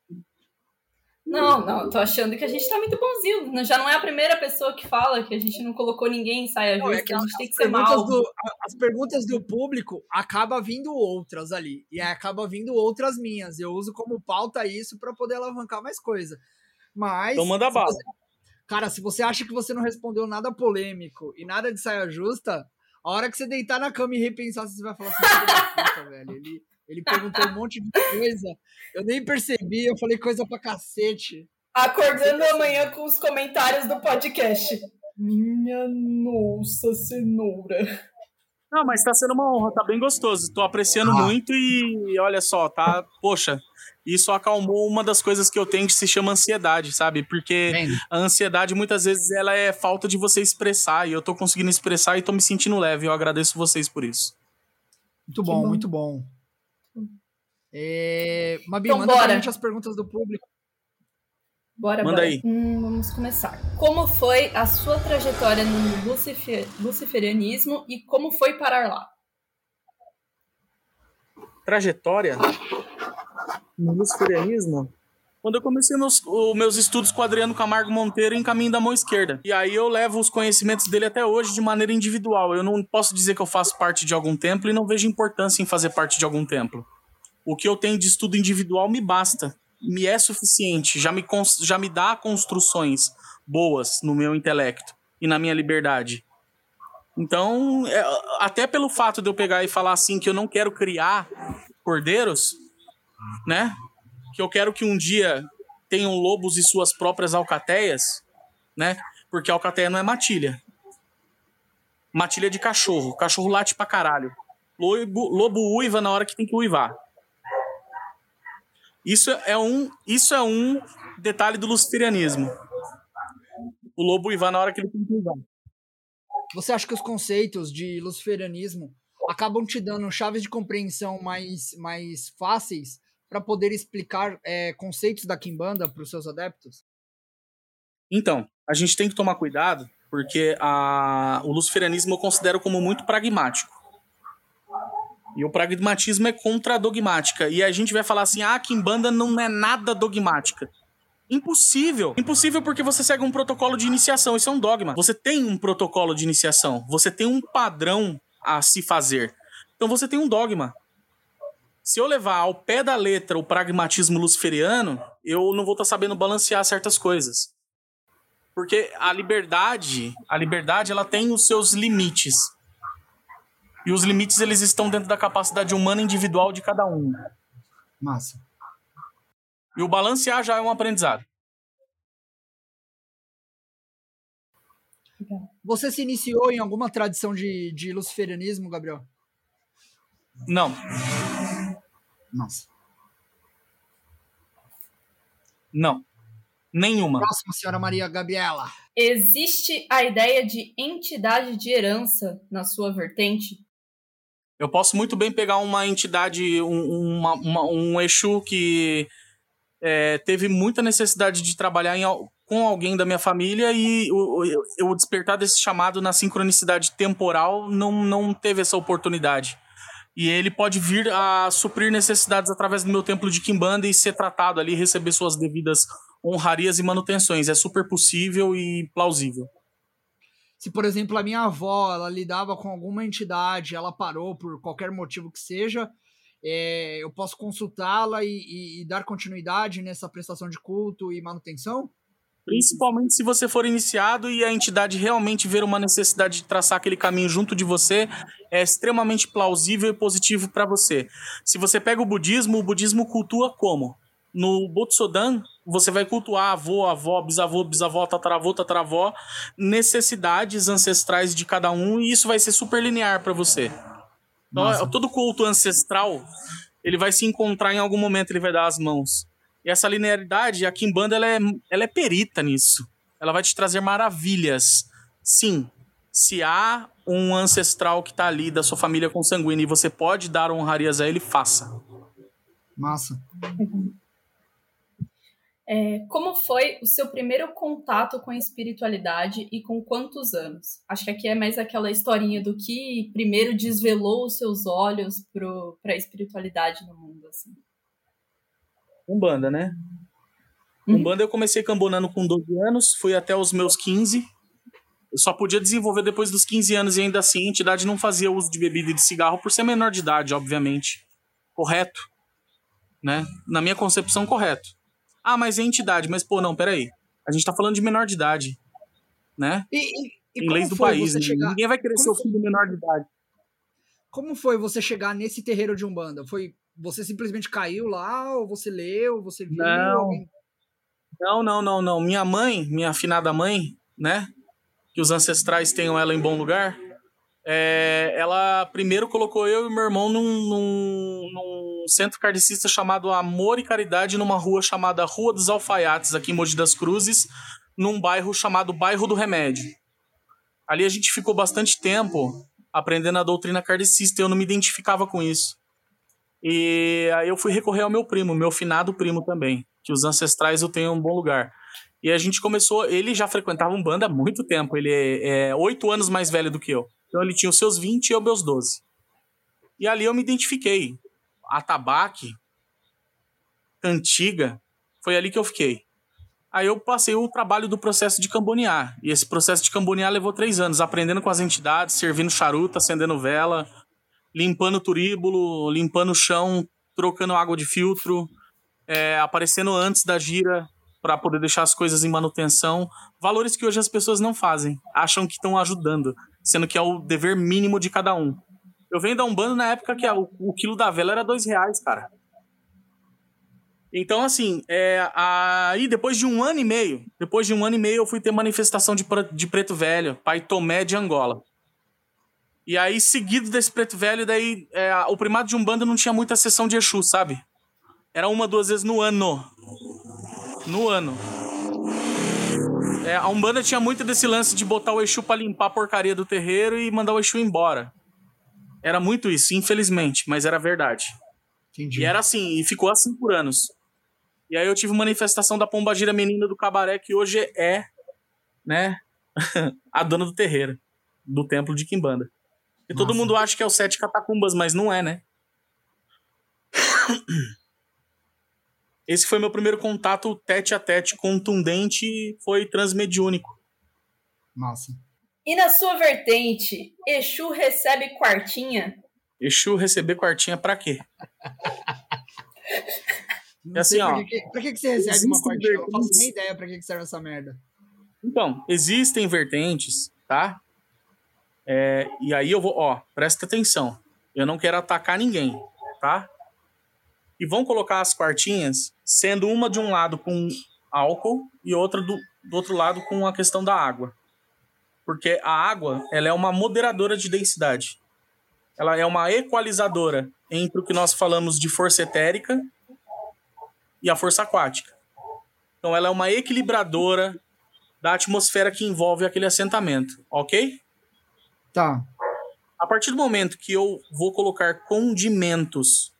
Não, não, tô achando que a gente tá muito bonzinho. Já não é a primeira pessoa que fala que a gente não colocou ninguém em saia Não, é justa, que a gente tem as que ser perguntas mal. do- as perguntas do público acaba vindo outras ali. E aí acaba vindo outras minhas. Eu uso como pauta isso pra poder alavancar mais coisa. Mas. Então manda bala. você- Cara, se você acha que você não respondeu nada polêmico e nada de saia justa, a hora que você deitar na cama e repensar, você vai falar assim, puta, velho. Ele, ele perguntou um monte de coisa. Eu nem percebi, eu falei coisa pra cacete. Acordando amanhã com os comentários do podcast. Minha nossa cenoura. Não, mas tá sendo uma honra, tá bem gostoso. Tô apreciando Ah. muito e olha só, tá. Poxa, isso acalmou uma das coisas que eu tenho que se chama ansiedade, sabe? Porque a ansiedade muitas vezes ela é falta de você expressar e eu tô conseguindo expressar e tô me sentindo leve. Eu agradeço vocês por isso. Muito bom, bom. muito bom. É... Mabi, Então, manda pra bora. gente as perguntas do público. Bora, Manda bora. aí. Hum, vamos começar. Como foi a sua trajetória no lucifer- luciferianismo e como foi parar lá? trajetória no luciferianismo quando eu comecei meus, os meus estudos com o Adriano Camargo Monteiro em Caminho da Mão Esquerda. E aí eu levo os conhecimentos dele até hoje de maneira individual. Eu não posso dizer que eu faço parte de algum templo e não vejo importância em fazer parte de algum templo. O que eu tenho de estudo individual me basta. Me é suficiente. Já me, já me dá construções boas no meu intelecto e na minha liberdade. Então, é, até pelo fato de eu pegar e falar assim que eu não quero criar cordeiros, né? Que eu quero que um dia tenham lobos e suas próprias alcateias, né? Porque alcateia não é matilha. Matilha de cachorro. Cachorro late pra caralho. Lobo, lobo uiva na hora que tem que uivar. Isso é um, isso é um detalhe do luciferianismo. O lobo uivar na hora que ele tem que uivar. Você acha que os conceitos de luciferianismo acabam te dando chaves de compreensão mais, mais fáceis para poder explicar é, conceitos da Kimbanda para os seus adeptos? Então, a gente tem que tomar cuidado, porque a, o luciferianismo eu considero como muito pragmático. E o pragmatismo é contra a dogmática. E a gente vai falar assim: ah, a Kimbanda não é nada dogmática. Impossível. Impossível porque você segue um protocolo de iniciação. Isso é um dogma. Você tem um protocolo de iniciação. Você tem um padrão a se fazer. Então você tem um dogma. Se eu levar ao pé da letra o pragmatismo luciferiano, eu não vou estar tá sabendo balancear certas coisas. Porque a liberdade, a liberdade ela tem os seus limites. E os limites eles estão dentro da capacidade humana individual de cada um. Massa. E o balancear já é um aprendizado. Você se iniciou em alguma tradição de, de luciferianismo, Gabriel? Não. Nossa. Não. Nenhuma. Próxima, senhora Maria Gabriela. Existe a ideia de entidade de herança na sua vertente? Eu posso muito bem pegar uma entidade, um, uma, uma, um Exu que é, teve muita necessidade de trabalhar em, com alguém da minha família e o, o, o despertar desse chamado na sincronicidade temporal não, não teve essa oportunidade. E ele pode vir a suprir necessidades através do meu templo de Kimbanda e ser tratado ali, receber suas devidas honrarias e manutenções. É super possível e plausível se, por exemplo, a minha avó ela lidava com alguma entidade, ela parou por qualquer motivo que seja, é, eu posso consultá-la e, e, e, dar continuidade nessa prestação de culto e manutenção? Principalmente se você for iniciado e a entidade realmente ver uma necessidade de traçar aquele caminho junto de você, é extremamente plausível e positivo para você. Se você pega o budismo, o budismo cultua como? No Botsodan, você vai cultuar avô, avó, bisavô, bisavó, tataravô, tataravó, necessidades ancestrais de cada um, e isso vai ser super linear para você. Então, Nossa. todo culto ancestral, ele vai se encontrar em algum momento, ele vai dar as mãos. E essa linearidade, a Kimbanda, ela é, ela é perita nisso. Ela vai te trazer maravilhas. Sim, se há um ancestral que está ali da sua família consanguínea e você pode dar honrarias a ele, faça. Massa. É, como foi o seu primeiro contato com a espiritualidade e com quantos anos? Acho que aqui é mais aquela historinha do que primeiro desvelou os seus olhos para a espiritualidade no mundo. Assim. Umbanda, né? Uhum. Umbanda eu comecei cambonando com 12 anos, fui até os meus 15. Eu só podia desenvolver depois dos 15 anos e ainda assim a entidade não fazia uso de bebida e de cigarro por ser menor de idade, obviamente. Correto. Né? Na minha concepção, correto. Ah, mas é entidade. Mas, pô, não, peraí. A gente tá falando de menor de idade. Né? E, e, e em leis do país. Né? Chegar... Ninguém vai querer como ser o filho foi... menor de idade. Como foi você chegar nesse terreiro de Umbanda? Foi você simplesmente caiu lá, ou você leu, você viu? Não. Alguém... Não, não, não, não. Minha mãe, minha afinada mãe, né? Que os ancestrais tenham ela em bom lugar. É, ela primeiro colocou eu e meu irmão num, num, num, centro kardecista chamado Amor e Caridade, numa rua chamada Rua dos Alfaiates, aqui em Mogi das Cruzes, num bairro chamado Bairro do Remédio. Ali a gente ficou bastante tempo aprendendo a doutrina kardecista e eu não me identificava com isso. E aí eu fui recorrer ao meu primo, meu finado primo também, que os ancestrais eu tenho um bom lugar. E a gente começou, ele já frequentava um banda há muito tempo, ele é oito é anos mais velho do que eu. Então ele tinha os seus 20 e eu meus 12. E ali eu me identifiquei. Atabaque, antiga, foi ali que eu fiquei. Aí eu passei o trabalho do processo de cambonear. E esse processo de cambonear levou três anos, aprendendo com as entidades, servindo charuta, acendendo vela, limpando turíbulo, limpando o chão, trocando água de filtro, é, aparecendo antes da gira para poder deixar as coisas em manutenção. Valores que hoje as pessoas não fazem, acham que estão ajudando sendo que é o dever mínimo de cada um. Eu venho da Umbanda na época que a, o, o, quilo da vela era dois reais, cara. Então, assim, é, aí depois de um ano e meio, depois de um ano e meio, eu fui ter manifestação de, de preto velho, pai Tomé de Angola. E aí, seguido desse preto velho, daí é, o primado de Umbanda não tinha muita sessão de Exu, sabe? Era uma, duas vezes no ano. No ano. É, a Umbanda tinha muito desse lance de botar o Exu pra limpar a porcaria do terreiro e mandar o Exu embora. Era muito isso, infelizmente, mas era verdade. Entendi. E era assim, e ficou assim por anos. E aí eu tive manifestação da Pombagira Menina do Cabaré, que hoje é, né, a dona do terreiro, do templo de Quimbanda. E todo Nossa. mundo acha que é o Sete Catacumbas, mas não é, né? Esse foi meu primeiro contato tete a tete, contundente, foi transmediúnico. Massa. E na sua vertente, Exu recebe quartinha? Exu receber quartinha pra quê? Não assim, sei ó, Pra que, pra que você recebe uma quartinha? Eu não faço vertentes- nem ideia pra que que serve essa merda. Então, existem vertentes, tá? É, e aí eu vou, ó, presta atenção. Eu não quero atacar ninguém, tá? E vão colocar as quartinhas, sendo uma de um lado com álcool e outra do, do outro lado com a questão da água. Porque a água, ela é uma moderadora de densidade. Ela é uma equalizadora entre o que nós falamos de força etérica e a força aquática. Então ela é uma equilibradora da atmosfera que envolve aquele assentamento, ok? Tá. A partir do momento que eu vou colocar condimentos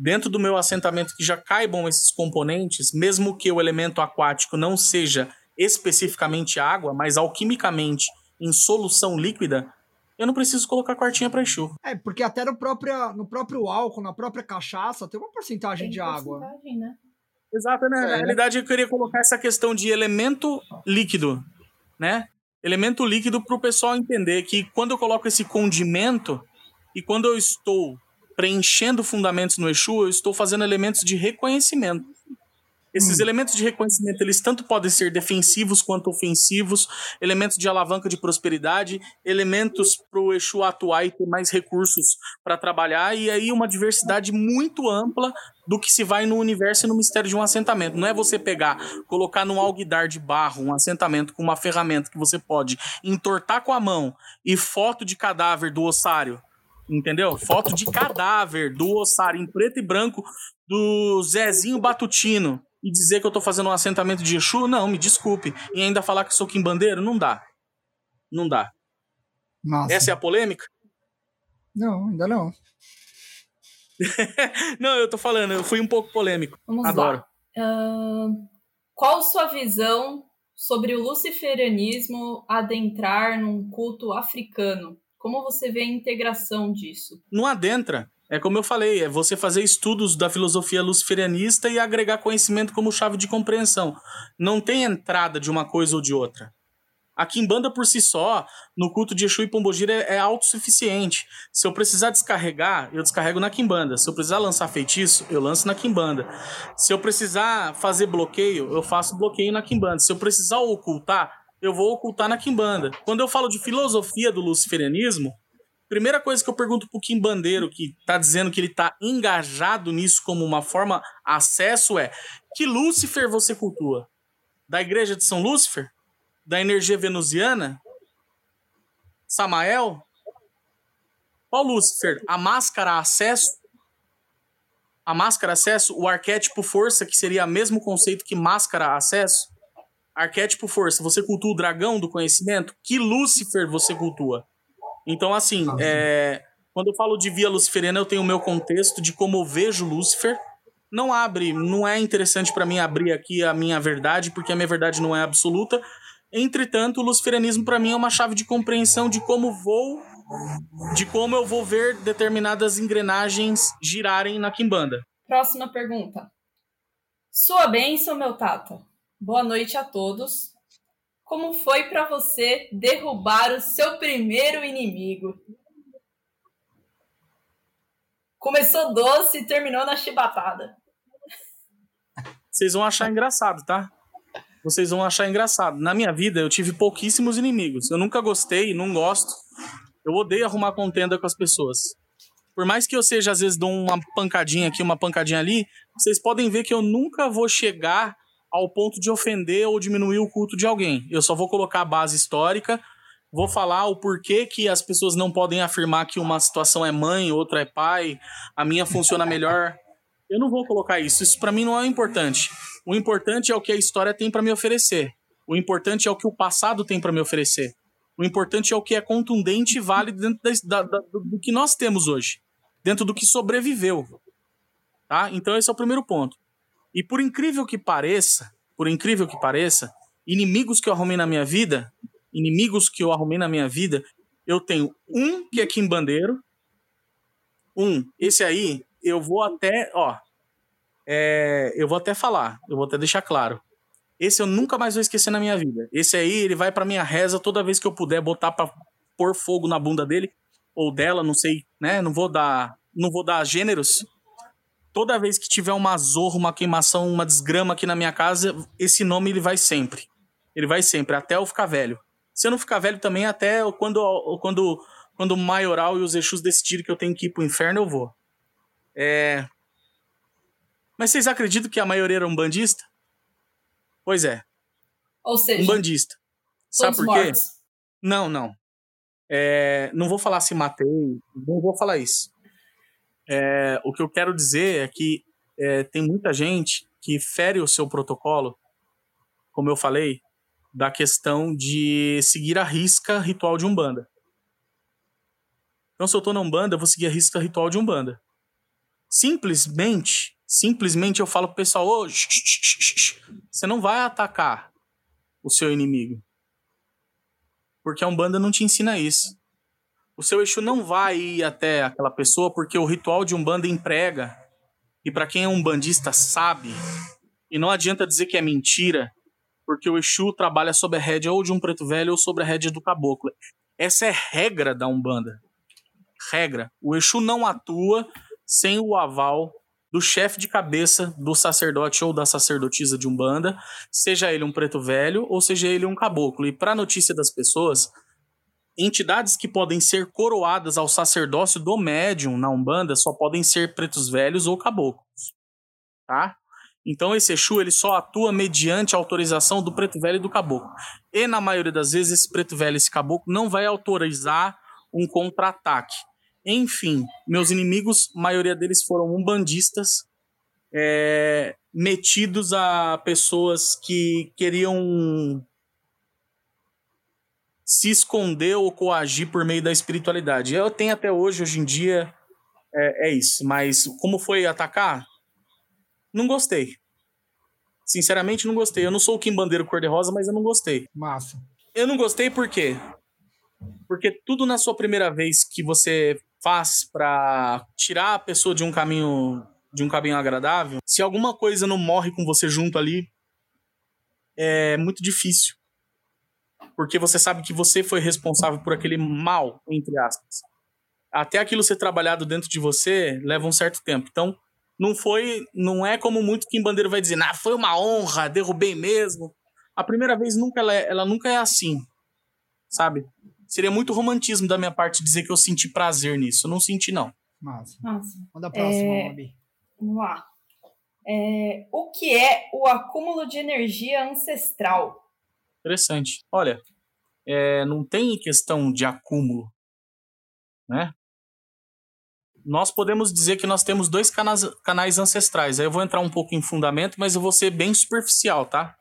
dentro do meu assentamento que já caibam esses componentes, mesmo que o elemento aquático não seja especificamente água, mas alquimicamente em solução líquida, eu não preciso colocar quartinha para Exu. É, porque até no próprio, no próprio álcool, na própria cachaça, tem uma porcentagem Tem de água. porcentagem, né? Exato, né? Na É. realidade, eu queria colocar essa questão de elemento líquido, né? Elemento líquido para o pessoal entender que quando eu coloco esse condimento e quando eu estou preenchendo fundamentos no Exu, eu estou fazendo elementos de reconhecimento. Esses elementos de reconhecimento, eles tanto podem ser defensivos quanto ofensivos, elementos de alavanca de prosperidade, elementos para o Exu atuar e ter mais recursos para trabalhar, e aí uma diversidade muito ampla do que se vai no universo e no mistério de um assentamento. Não é você pegar, colocar num alguidar de barro um assentamento com uma ferramenta que você pode entortar com a mão e foto de cadáver do ossário. Entendeu? Foto de cadáver do ossário em preto e branco do Zezinho Batutino e dizer que eu tô fazendo um assentamento de Exu? Não, me desculpe. E ainda falar que sou quimbandeiro? Não dá. Não dá. Massa. Essa é a polêmica? Não, ainda não. Não, eu tô falando, eu fui um pouco polêmico. Vamos Adoro. lá. Ahn, qual sua visão sobre o luciferianismo adentrar num culto africano? Como você vê a integração disso? não adentra. É como eu falei, é você fazer estudos da filosofia luciferianista e agregar conhecimento como chave de compreensão. Não tem entrada de uma coisa ou de outra. A Kimbanda por si só, no culto de Exu e Pombogira, é, é autossuficiente. Se eu precisar descarregar, eu descarrego na Kimbanda. Se eu precisar lançar feitiço, eu lanço na Kimbanda. Se eu precisar fazer bloqueio, eu faço bloqueio na Kimbanda. Se eu precisar ocultar, eu vou ocultar na Kimbanda. Quando eu falo de filosofia do luciferianismo, Primeira coisa que eu pergunto pro Kim Bandeiro, que tá dizendo que ele tá engajado nisso como uma forma acesso, é: que Lúcifer você cultua? Da igreja de São Lúcifer? Da energia venusiana? Samael? Qual Lúcifer? A máscara acesso? A máscara acesso? O arquétipo força, que seria o mesmo conceito que máscara acesso? Arquétipo força, você cultua o dragão do conhecimento? Que Lúcifer você cultua? Então, assim, é, quando eu falo de via luciferina, eu tenho o meu contexto de como eu vejo Lúcifer. Não abre, não é interessante para mim abrir aqui a minha verdade, porque a minha verdade não é absoluta. Entretanto, o luciferianismo para mim é uma chave de compreensão de como vou, de como eu vou ver determinadas engrenagens girarem na quimbanda. Próxima pergunta. Sua bênção, meu Tata. Boa noite a todos. Como foi para você derrubar o seu primeiro inimigo? Começou doce e terminou na chibatada. Vocês vão achar engraçado, tá? Vocês vão achar engraçado. Na minha vida, eu tive pouquíssimos inimigos. Eu nunca gostei, não gosto. Eu odeio arrumar contenda com as pessoas. Por mais que eu seja, às vezes, dou uma pancadinha aqui, uma pancadinha ali, vocês podem ver que eu nunca vou chegar ao ponto de ofender ou diminuir o culto de alguém. Eu só vou colocar a base histórica, vou falar o porquê que as pessoas não podem afirmar que uma situação é mãe, outra é pai, a minha funciona melhor Eu não vou colocar isso. Isso para mim não é importante. O importante é o que a história tem para me oferecer. O importante é o que o passado tem para me oferecer. O importante é o que é contundente e válido dentro da, da, do que nós temos hoje, dentro do que sobreviveu. Tá? Então esse é o primeiro ponto. E por incrível que pareça, por incrível que pareça, inimigos que eu arrumei na minha vida, inimigos que eu arrumei na minha vida, eu tenho um que é Kim Bandeiro, um, esse aí, eu vou até, ó, é, eu vou até falar, eu vou até deixar claro. Esse eu nunca mais vou esquecer na minha vida. Esse aí, ele vai pra minha reza toda vez que eu puder botar pra pôr fogo na bunda dele, ou dela, não sei, né? Não vou dar, não vou dar gêneros. Toda vez que tiver uma zorra, uma queimação, uma desgrama aqui na minha casa, esse nome ele vai sempre. Ele vai sempre, até eu ficar velho. Se eu não ficar velho também, até quando, quando, quando o maioral e os Exus decidirem que eu tenho que ir pro inferno, eu vou. É... Mas vocês acreditam que a maioria era um bandista? Pois é. Ou seja, um bandista. Sabe por quê? Mortos. Não, não. É, não vou falar se matei, não vou falar isso. É, o que eu quero dizer é que é, tem muita gente que fere o seu protocolo, como eu falei, da questão de seguir a risca ritual de Umbanda. Então, se eu tô na Umbanda, eu vou seguir a risca ritual de Umbanda. Simplesmente, simplesmente eu falo pro pessoal, oh, você não vai atacar o seu inimigo. Porque a Umbanda não te ensina isso. O seu Exu não vai ir até aquela pessoa porque o ritual de Umbanda emprega. E para quem é um bandista sabe, e não adianta dizer que é mentira, porque o Exu trabalha sob a rédea ou de um preto velho ou sobre a rédea do caboclo. Essa é regra da Umbanda. Regra. O Exu não atua sem o aval do chefe de cabeça do sacerdote ou da sacerdotisa de Umbanda, seja ele um preto velho ou seja ele um caboclo. E para notícia das pessoas, entidades que podem ser coroadas ao sacerdócio do médium na Umbanda só podem ser pretos velhos ou caboclos. Tá? Então esse Exu ele só atua mediante a autorização do preto velho e do caboclo. E na maioria das vezes esse preto velho e esse caboclo não vai autorizar um contra-ataque. Enfim, meus inimigos, a maioria deles foram umbandistas, é, metidos a pessoas que queriam se esconder ou coagir por meio da espiritualidade. Eu tenho até hoje, hoje em dia, é, é isso. Mas como foi atacar? Não gostei. Sinceramente, não gostei. Eu não sou o Kim Bandeiro cor-de-rosa, mas eu não gostei. Massa. Eu não gostei por quê? Porque tudo na sua primeira vez que você faz para tirar a pessoa de um caminho de um caminho agradável, se alguma coisa não morre com você junto ali, é muito difícil. Porque você sabe que você foi responsável por aquele mal, entre aspas. Até aquilo ser trabalhado dentro de você leva um certo tempo. Então, não foi, não é como muito Kim Bandeiro vai dizer, ah, foi uma honra, derrubei mesmo. A primeira vez nunca ela, é, ela nunca é assim, sabe? Seria muito romantismo da minha parte dizer que eu senti prazer nisso. Eu não senti, não. Massa. Massa. Manda a próxima, é... Vamos lá. É... O que é o acúmulo de energia ancestral? Interessante. Olha, é... não tem questão de acúmulo, né? nós podemos dizer que nós temos dois canais, canais ancestrais. Aí eu vou entrar um pouco em fundamento, mas eu vou ser bem superficial, tá?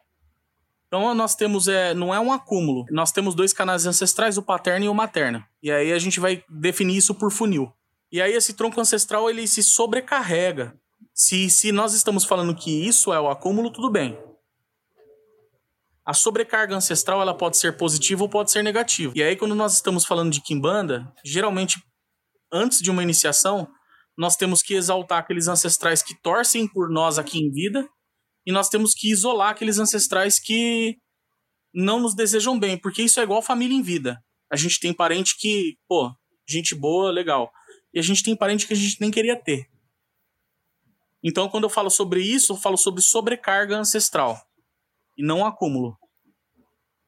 Então nós temos, é, não é um acúmulo, nós temos dois canais ancestrais, o paterno e o materno. E aí a gente vai definir isso por funil. E aí esse tronco ancestral ele se sobrecarrega. Se, se nós estamos falando que isso é o acúmulo, tudo bem. A sobrecarga ancestral ela pode ser positiva ou pode ser negativa. E aí quando nós estamos falando de quimbanda, geralmente antes de uma iniciação, nós temos que exaltar aqueles ancestrais que torcem por nós aqui em vida e nós temos que isolar aqueles ancestrais que não nos desejam bem, porque isso é igual família em vida. A gente tem parente que, pô, gente boa, legal. E a gente tem parente que a gente nem queria ter. Então, quando eu falo sobre isso, eu falo sobre sobrecarga ancestral e não acúmulo.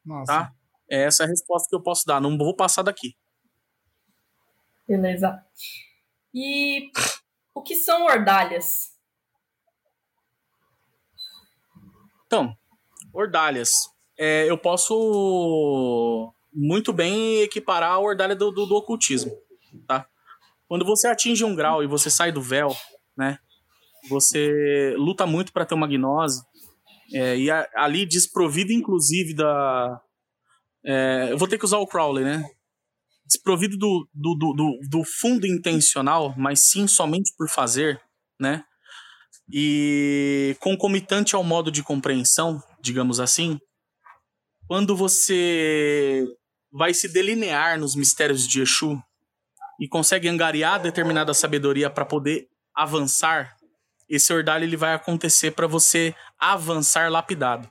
Nossa. Tá? É essa a resposta que eu posso dar. Não vou passar daqui. Beleza. E o que são ordalhas? Então, ordalhas. É, eu posso muito bem equiparar a ordalha do, do, do, ocultismo, tá? Quando você atinge um grau e você sai do véu, né? você luta muito para ter uma gnose, é, e a, ali desprovido, inclusive, da. É, eu vou ter que usar o Crowley, né? Desprovido do, do, do, do, fundo intencional, mas sim somente por fazer, né? E concomitante ao modo de compreensão, digamos assim, quando você vai se delinear nos mistérios de Exu e consegue angariar determinada sabedoria para poder avançar, esse ordalho ele vai acontecer para você avançar lapidado.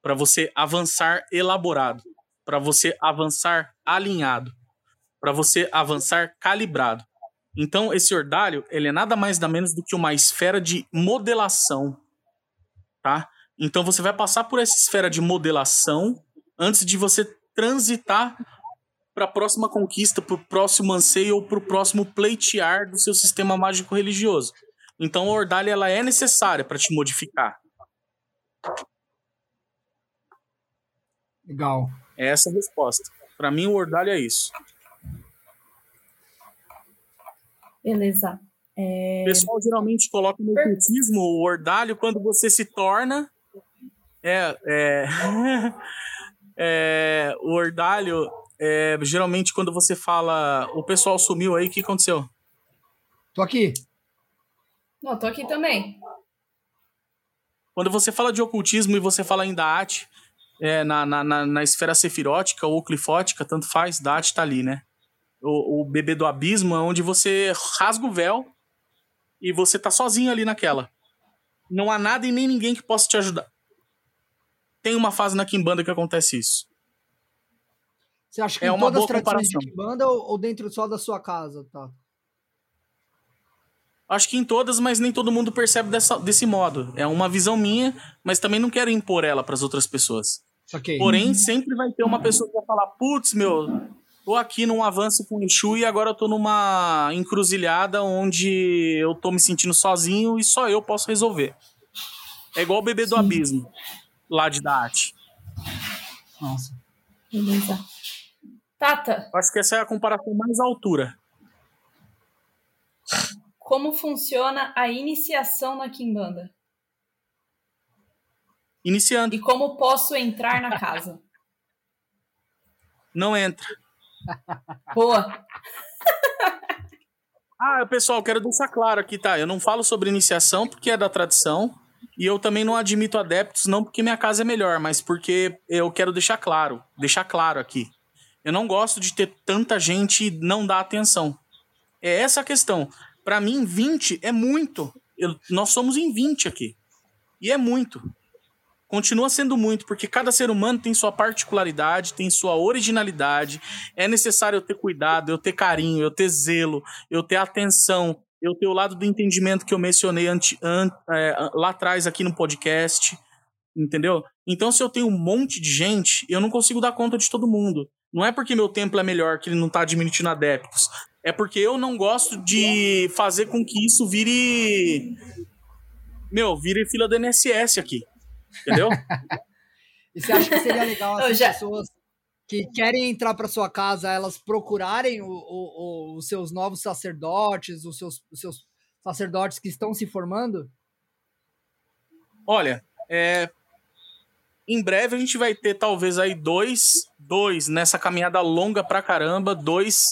Para você avançar elaborado, para você avançar alinhado, para você avançar calibrado. Então, esse ordalho, ele é nada mais nada menos do que uma esfera de modelação, tá? Então, você vai passar por essa esfera de modelação antes de você transitar para a próxima conquista, para o próximo anseio ou para o próximo pleitear do seu sistema mágico religioso. Então, a ordalha ela é necessária para te modificar. Legal. É essa a resposta. Para mim, o ordalho é isso. Beleza. É... O pessoal geralmente coloca no ocultismo o ordalho quando você se torna. É, é... é... o ordalho, é... geralmente quando você fala o pessoal sumiu aí, o que aconteceu? Tô aqui. Não, tô aqui também. Quando você fala de ocultismo e você fala em Daat, é, na, na, na, na esfera sefirótica ou clifótica, tanto faz, Daat tá ali, né? o, o bebê do abismo, é onde você rasga o véu e você tá sozinho ali naquela. Não há nada e nem ninguém que possa te ajudar. Tem uma fase na Kimbanda que acontece isso. Você acha que é em uma todas boa as tradições comparação. de Kimbanda ou, ou dentro só da sua casa, tá? Acho que em todas, mas nem todo mundo percebe dessa, desse modo. É uma visão minha, mas também não quero impor ela para as outras pessoas. Okay. Porém, sempre vai ter uma pessoa que vai falar: putz, meu, tô aqui num avanço com o Exu e agora eu tô numa encruzilhada onde eu tô me sentindo sozinho e só eu posso resolver. É igual o bebê do Sim. abismo, lá de Daat. Nossa. Beleza. Tata. Acho que essa é a comparação mais altura. Como funciona a iniciação na Kimbanda? Iniciando. E como posso entrar na casa? Não entra. Boa. ah, pessoal, quero deixar claro aqui, tá? Eu não falo sobre iniciação porque é da tradição. E eu também não admito adeptos, não porque minha casa é melhor, mas porque eu quero deixar claro, deixar claro aqui. Eu não gosto de ter tanta gente e não dar atenção. É essa a questão. Para mim, 20 é muito. Eu, nós somos em 20 aqui. E é muito continua sendo muito, porque cada ser humano tem sua particularidade, tem sua originalidade. É necessário eu ter cuidado, eu ter carinho, eu ter zelo, eu ter atenção, eu ter o lado do entendimento que eu mencionei ante, an, é, lá atrás aqui no podcast. Entendeu? Então, se eu tenho um monte de gente, eu não consigo dar conta de todo mundo. Não é porque meu templo é melhor que ele não está admitindo adeptos. É porque eu não gosto de fazer com que isso vire. Meu, vire fila do NSS aqui. Entendeu? e você acha que seria legal as já... pessoas que querem entrar para sua casa, elas procurarem o, o, o, os seus novos sacerdotes, os seus, os seus sacerdotes que estão se formando? Olha, é, em breve a gente vai ter talvez aí dois, dois nessa caminhada longa pra caramba, dois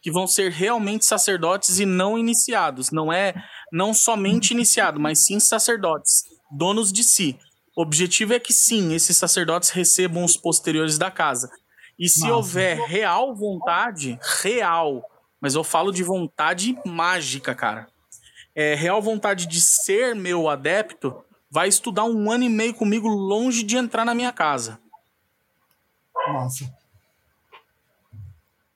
que vão ser realmente sacerdotes e não iniciados. Não é não somente iniciado, mas sim sacerdotes, donos de si. O objetivo é que sim, esses sacerdotes recebam os posteriores da casa. E se Nossa. houver real vontade, real, mas eu falo de vontade mágica, cara. É, real vontade de ser meu adepto, vai estudar um ano e meio comigo longe de entrar na minha casa. Nossa.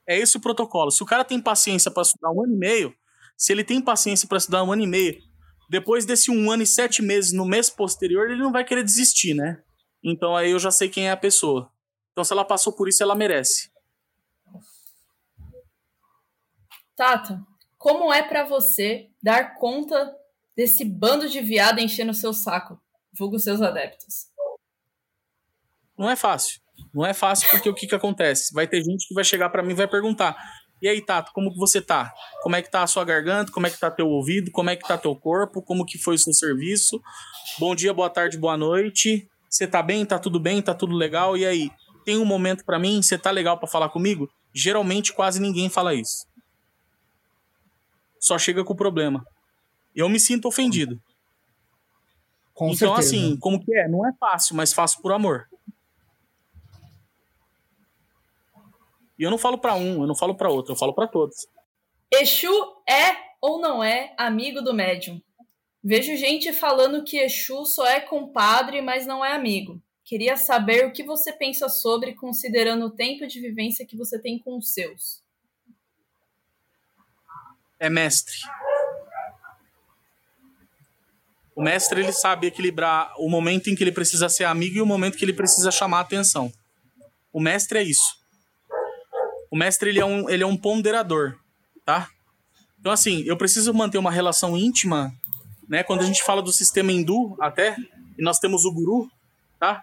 É esse o protocolo. Se o cara tem paciência para estudar um ano e meio, se ele tem paciência para estudar um ano e meio, depois desse um ano e sete meses no mês posterior, ele não vai querer desistir, né? Então aí eu já sei quem é a pessoa. Então se ela passou por isso, ela merece. Tata, como é para você dar conta desse bando de viado enchendo o seu saco, vulgo seus adeptos? Não é fácil. Não é fácil porque o que que acontece? Vai ter gente que vai chegar para mim e vai perguntar: E aí, Tato, como que você tá? Como é que tá a sua garganta? Como é que tá teu ouvido? Como é que tá teu corpo? Como que foi o seu serviço? Bom dia, boa tarde, boa noite. Você tá bem? Tá tudo bem? Tá tudo legal? E aí, tem um momento para mim? Você tá legal para falar comigo? Geralmente quase ninguém fala isso. Só chega com o problema. Eu me sinto ofendido. Com então, certeza. assim, como que é? Não é fácil, mas faço por amor. E eu não falo para um, eu não falo para outro, eu falo para todos. Exu é ou não é amigo do médium? Vejo gente falando que Exu só é compadre, mas não é amigo. Queria saber o que você pensa sobre, considerando o tempo de vivência que você tem com os seus. É mestre. O mestre ele sabe equilibrar o momento em que ele precisa ser amigo e o momento que ele precisa chamar atenção. O mestre é isso. O mestre ele é um, ele é um ponderador, tá? Então, assim, eu preciso manter uma relação íntima, né? Quando a gente fala do sistema hindu, até, e nós temos o guru, tá?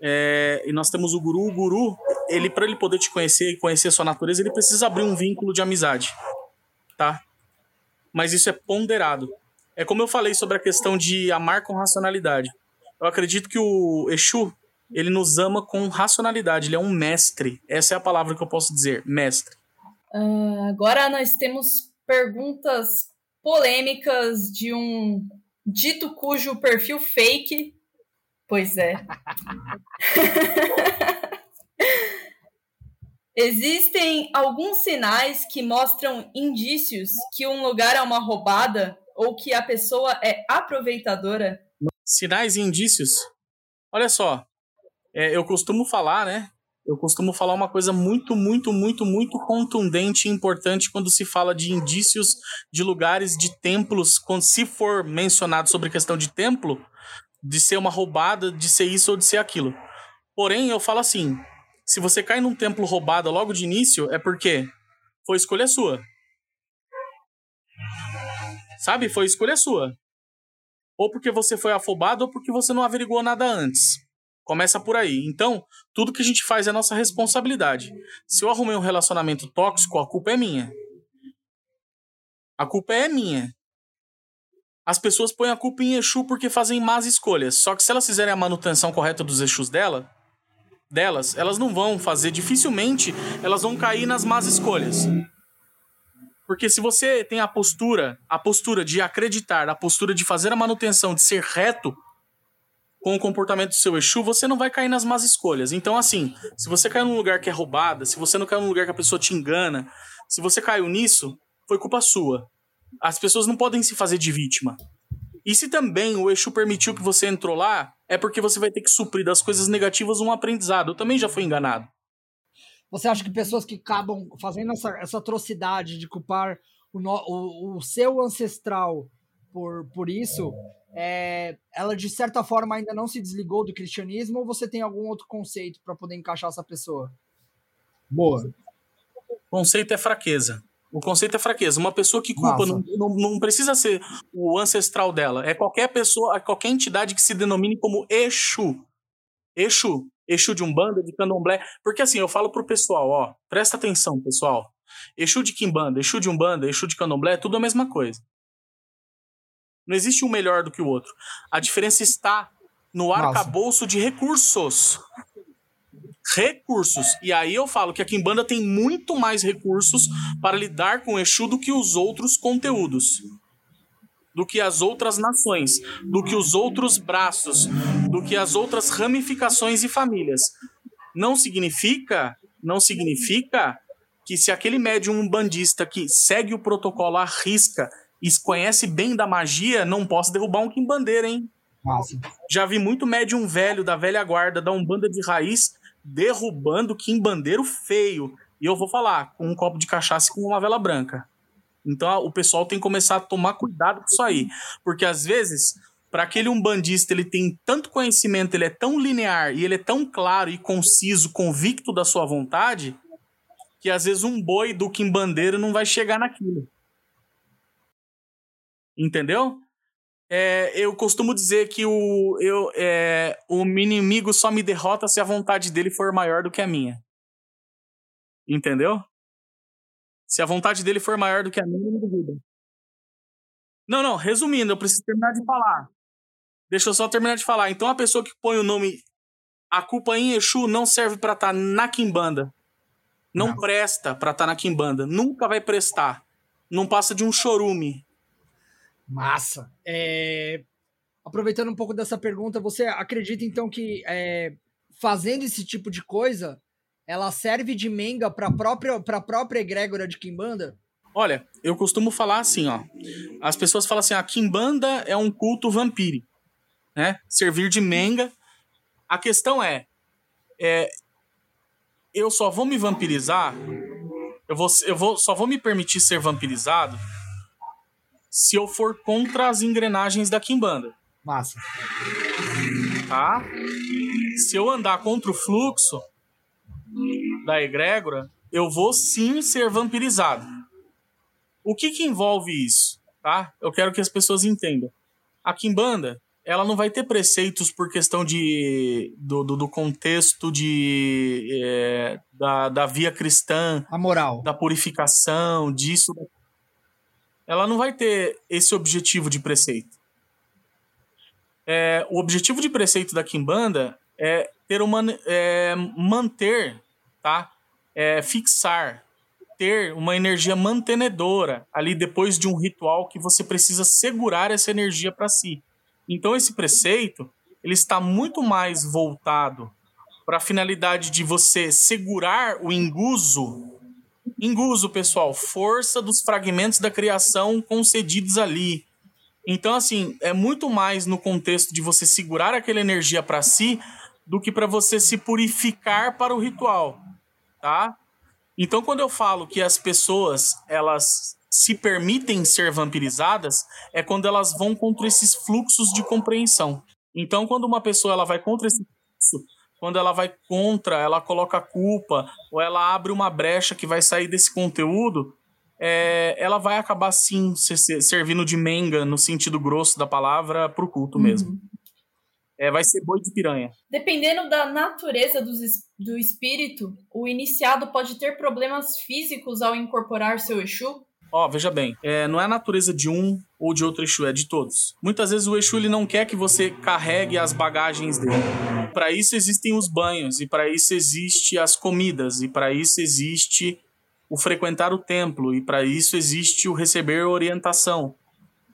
É, e nós temos o guru, o guru, ele para ele poder te conhecer e conhecer a sua natureza, ele precisa abrir um vínculo de amizade, tá? Mas isso é ponderado. É como eu falei sobre a questão de amar com racionalidade. Eu acredito que o Exu, ele nos ama com racionalidade, ele é um mestre. Essa é a palavra que eu posso dizer, mestre. Uh, agora nós temos perguntas polêmicas de um dito cujo perfil fake. Pois é. Existem alguns sinais que mostram indícios que um lugar é uma roubada ou que a pessoa é aproveitadora? Sinais e indícios? Olha só, é, eu costumo falar, né? Eu costumo falar uma coisa muito, muito, muito, muito contundente e importante quando se fala de indícios de lugares, de templos, quando se for mencionado sobre questão de templo, de ser uma roubada, de ser isso ou de ser aquilo. Porém, eu falo assim: se você cai num templo roubado logo de início, é porque foi escolha sua. Sabe? Foi escolha sua. Ou porque você foi afobado ou porque você não averiguou nada antes. Começa por aí. Então, tudo que a gente faz é nossa responsabilidade. Se eu arrumei um relacionamento tóxico, a culpa é minha. A culpa é minha. As pessoas põem a culpa em Exu porque fazem más escolhas. Só que se elas fizerem a manutenção correta dos Exus dela, delas, elas não vão fazer, dificilmente elas vão cair nas más escolhas. Porque se você tem a postura, a postura de acreditar, a postura de fazer a manutenção, de ser reto, com o comportamento do seu Exu, você não vai cair nas más escolhas. Então, assim, se você caiu num lugar que é roubada, se você não caiu num lugar que a pessoa te engana, se você caiu nisso, foi culpa sua. As pessoas não podem se fazer de vítima. E se também o Exu permitiu que você entrou lá, é porque você vai ter que suprir das coisas negativas um aprendizado. Eu também já fui enganado. Você acha que pessoas que acabam fazendo essa, essa atrocidade de culpar o, o, o seu ancestral por, por isso, é, ela de certa forma ainda não se desligou do cristianismo ou você tem algum outro conceito para poder encaixar essa pessoa? Boa. O conceito é fraqueza. O conceito é fraqueza. Uma pessoa que culpa não, não, não, precisa ser o ancestral dela. É qualquer pessoa, qualquer entidade que se denomine como Exu. Exu. Exu de Umbanda, de Candomblé. Porque assim, eu falo pro pessoal, ó, presta atenção, pessoal. Exu de Kimbanda, Exu de Umbanda, Exu de Candomblé, é tudo a mesma coisa. Não existe um melhor do que o outro. A diferença está no arcabouço de recursos. Recursos. E aí eu falo que a Kimbanda tem muito mais recursos para lidar com o Exu do que os outros conteúdos. Do que as outras nações, do que os outros braços, do que as outras ramificações e famílias. Não significa, não significa que se aquele médium bandista que segue o protocolo à risca e conhece bem da magia, não posso derrubar um Kimbandeira, hein? Nossa. Já vi muito médium velho da velha guarda, da Umbanda de raiz, derrubando Kimbandeiro feio. E eu vou falar, com um copo de cachaça e com uma vela branca. Então o pessoal tem que começar a tomar cuidado com isso aí. Porque às vezes, para aquele umbandista, ele tem tanto conhecimento, ele é tão linear e ele é tão claro e conciso, convicto da sua vontade, que às vezes um boi do Kimbandeiro não vai chegar naquilo. Entendeu? É, eu costumo dizer que o, eu, é, o inimigo só me derrota se a vontade dele for maior do que a minha. Entendeu? Se a vontade dele for maior do que a minha, não duvida. Não, não, resumindo, eu preciso terminar de falar. Deixa eu só terminar de falar. Então a pessoa que põe o nome a culpa em Exu não serve para estar tá na quimbanda. Não, não. presta para estar tá na quimbanda. Nunca vai prestar. Não passa de um chorume. Massa. É... Aproveitando um pouco dessa pergunta, você acredita então que é, fazendo esse tipo de coisa, ela serve de menga para a própria, pra própria egrégora de quimbanda? Olha, eu costumo falar assim, ó. As pessoas falam assim, a quimbanda é um culto vampírico, né? Servir de menga. A questão é, é eu só vou me vampirizar, eu vou, eu vou, só vou me permitir ser vampirizado se eu for contra as engrenagens da quimbanda. Massa. Tá? Se eu andar contra o fluxo da egrégora, eu vou sim ser vampirizado. O que que envolve isso? Tá? Eu quero que as pessoas entendam. A Kimbanda, ela não vai ter preceitos por questão de do, do, do contexto de é, da, da via cristã, a moral, da purificação, disso. Ela não vai ter esse objetivo de preceito. É, o objetivo de preceito da Kimbanda é ter uma é, manter, tá? É, fixar, ter uma energia mantenedora ali depois de um ritual que você precisa segurar essa energia para si. Então esse preceito ele está muito mais voltado para a finalidade de você segurar o enguso. Enguso, pessoal, força dos fragmentos da criação concedidos ali. Então, assim, é muito mais no contexto de você segurar aquela energia para si do que para você se purificar para o ritual, tá? Então, quando eu falo que as pessoas elas se permitem ser vampirizadas, é quando elas vão contra esses fluxos de compreensão. Então, quando uma pessoa ela vai contra esse fluxo, quando ela vai contra, ela coloca culpa ou ela abre uma brecha que vai sair desse conteúdo, é, ela vai acabar sim servindo de menga no sentido grosso da palavra para o culto uhum. mesmo é, vai ser boi de piranha. Dependendo da natureza do, do espírito, o iniciado pode ter problemas físicos ao incorporar seu Exu? Ó, oh, veja bem, é, não é a natureza de um ou de outro Exu, é de todos. Muitas vezes o Exu ele não quer que você carregue as bagagens dele. Para isso existem os banhos, e para isso existe as comidas, e para isso existe o frequentar o templo, e para isso existe o receber orientação.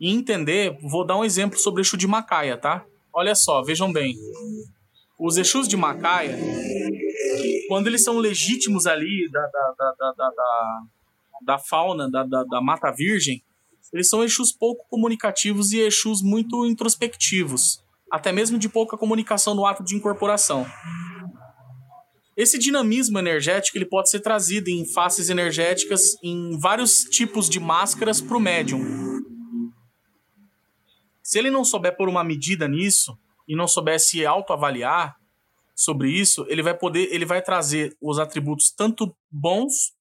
E entender, vou dar um exemplo sobre o Exu de Macaia, tá? Olha só, vejam bem. Os Exus de Macaia, quando eles são legítimos ali da, da, da, da, da, da fauna, da, da, da Mata Virgem, eles são Exus pouco comunicativos e Exus muito introspectivos, até mesmo de pouca comunicação no ato de incorporação. Esse dinamismo energético ele pode ser trazido em faces energéticas em vários tipos de máscaras para o médium. Se ele não souber pôr uma medida nisso e não souber se autoavaliar sobre isso, ele vai poder, ele vai trazer os atributos tanto bons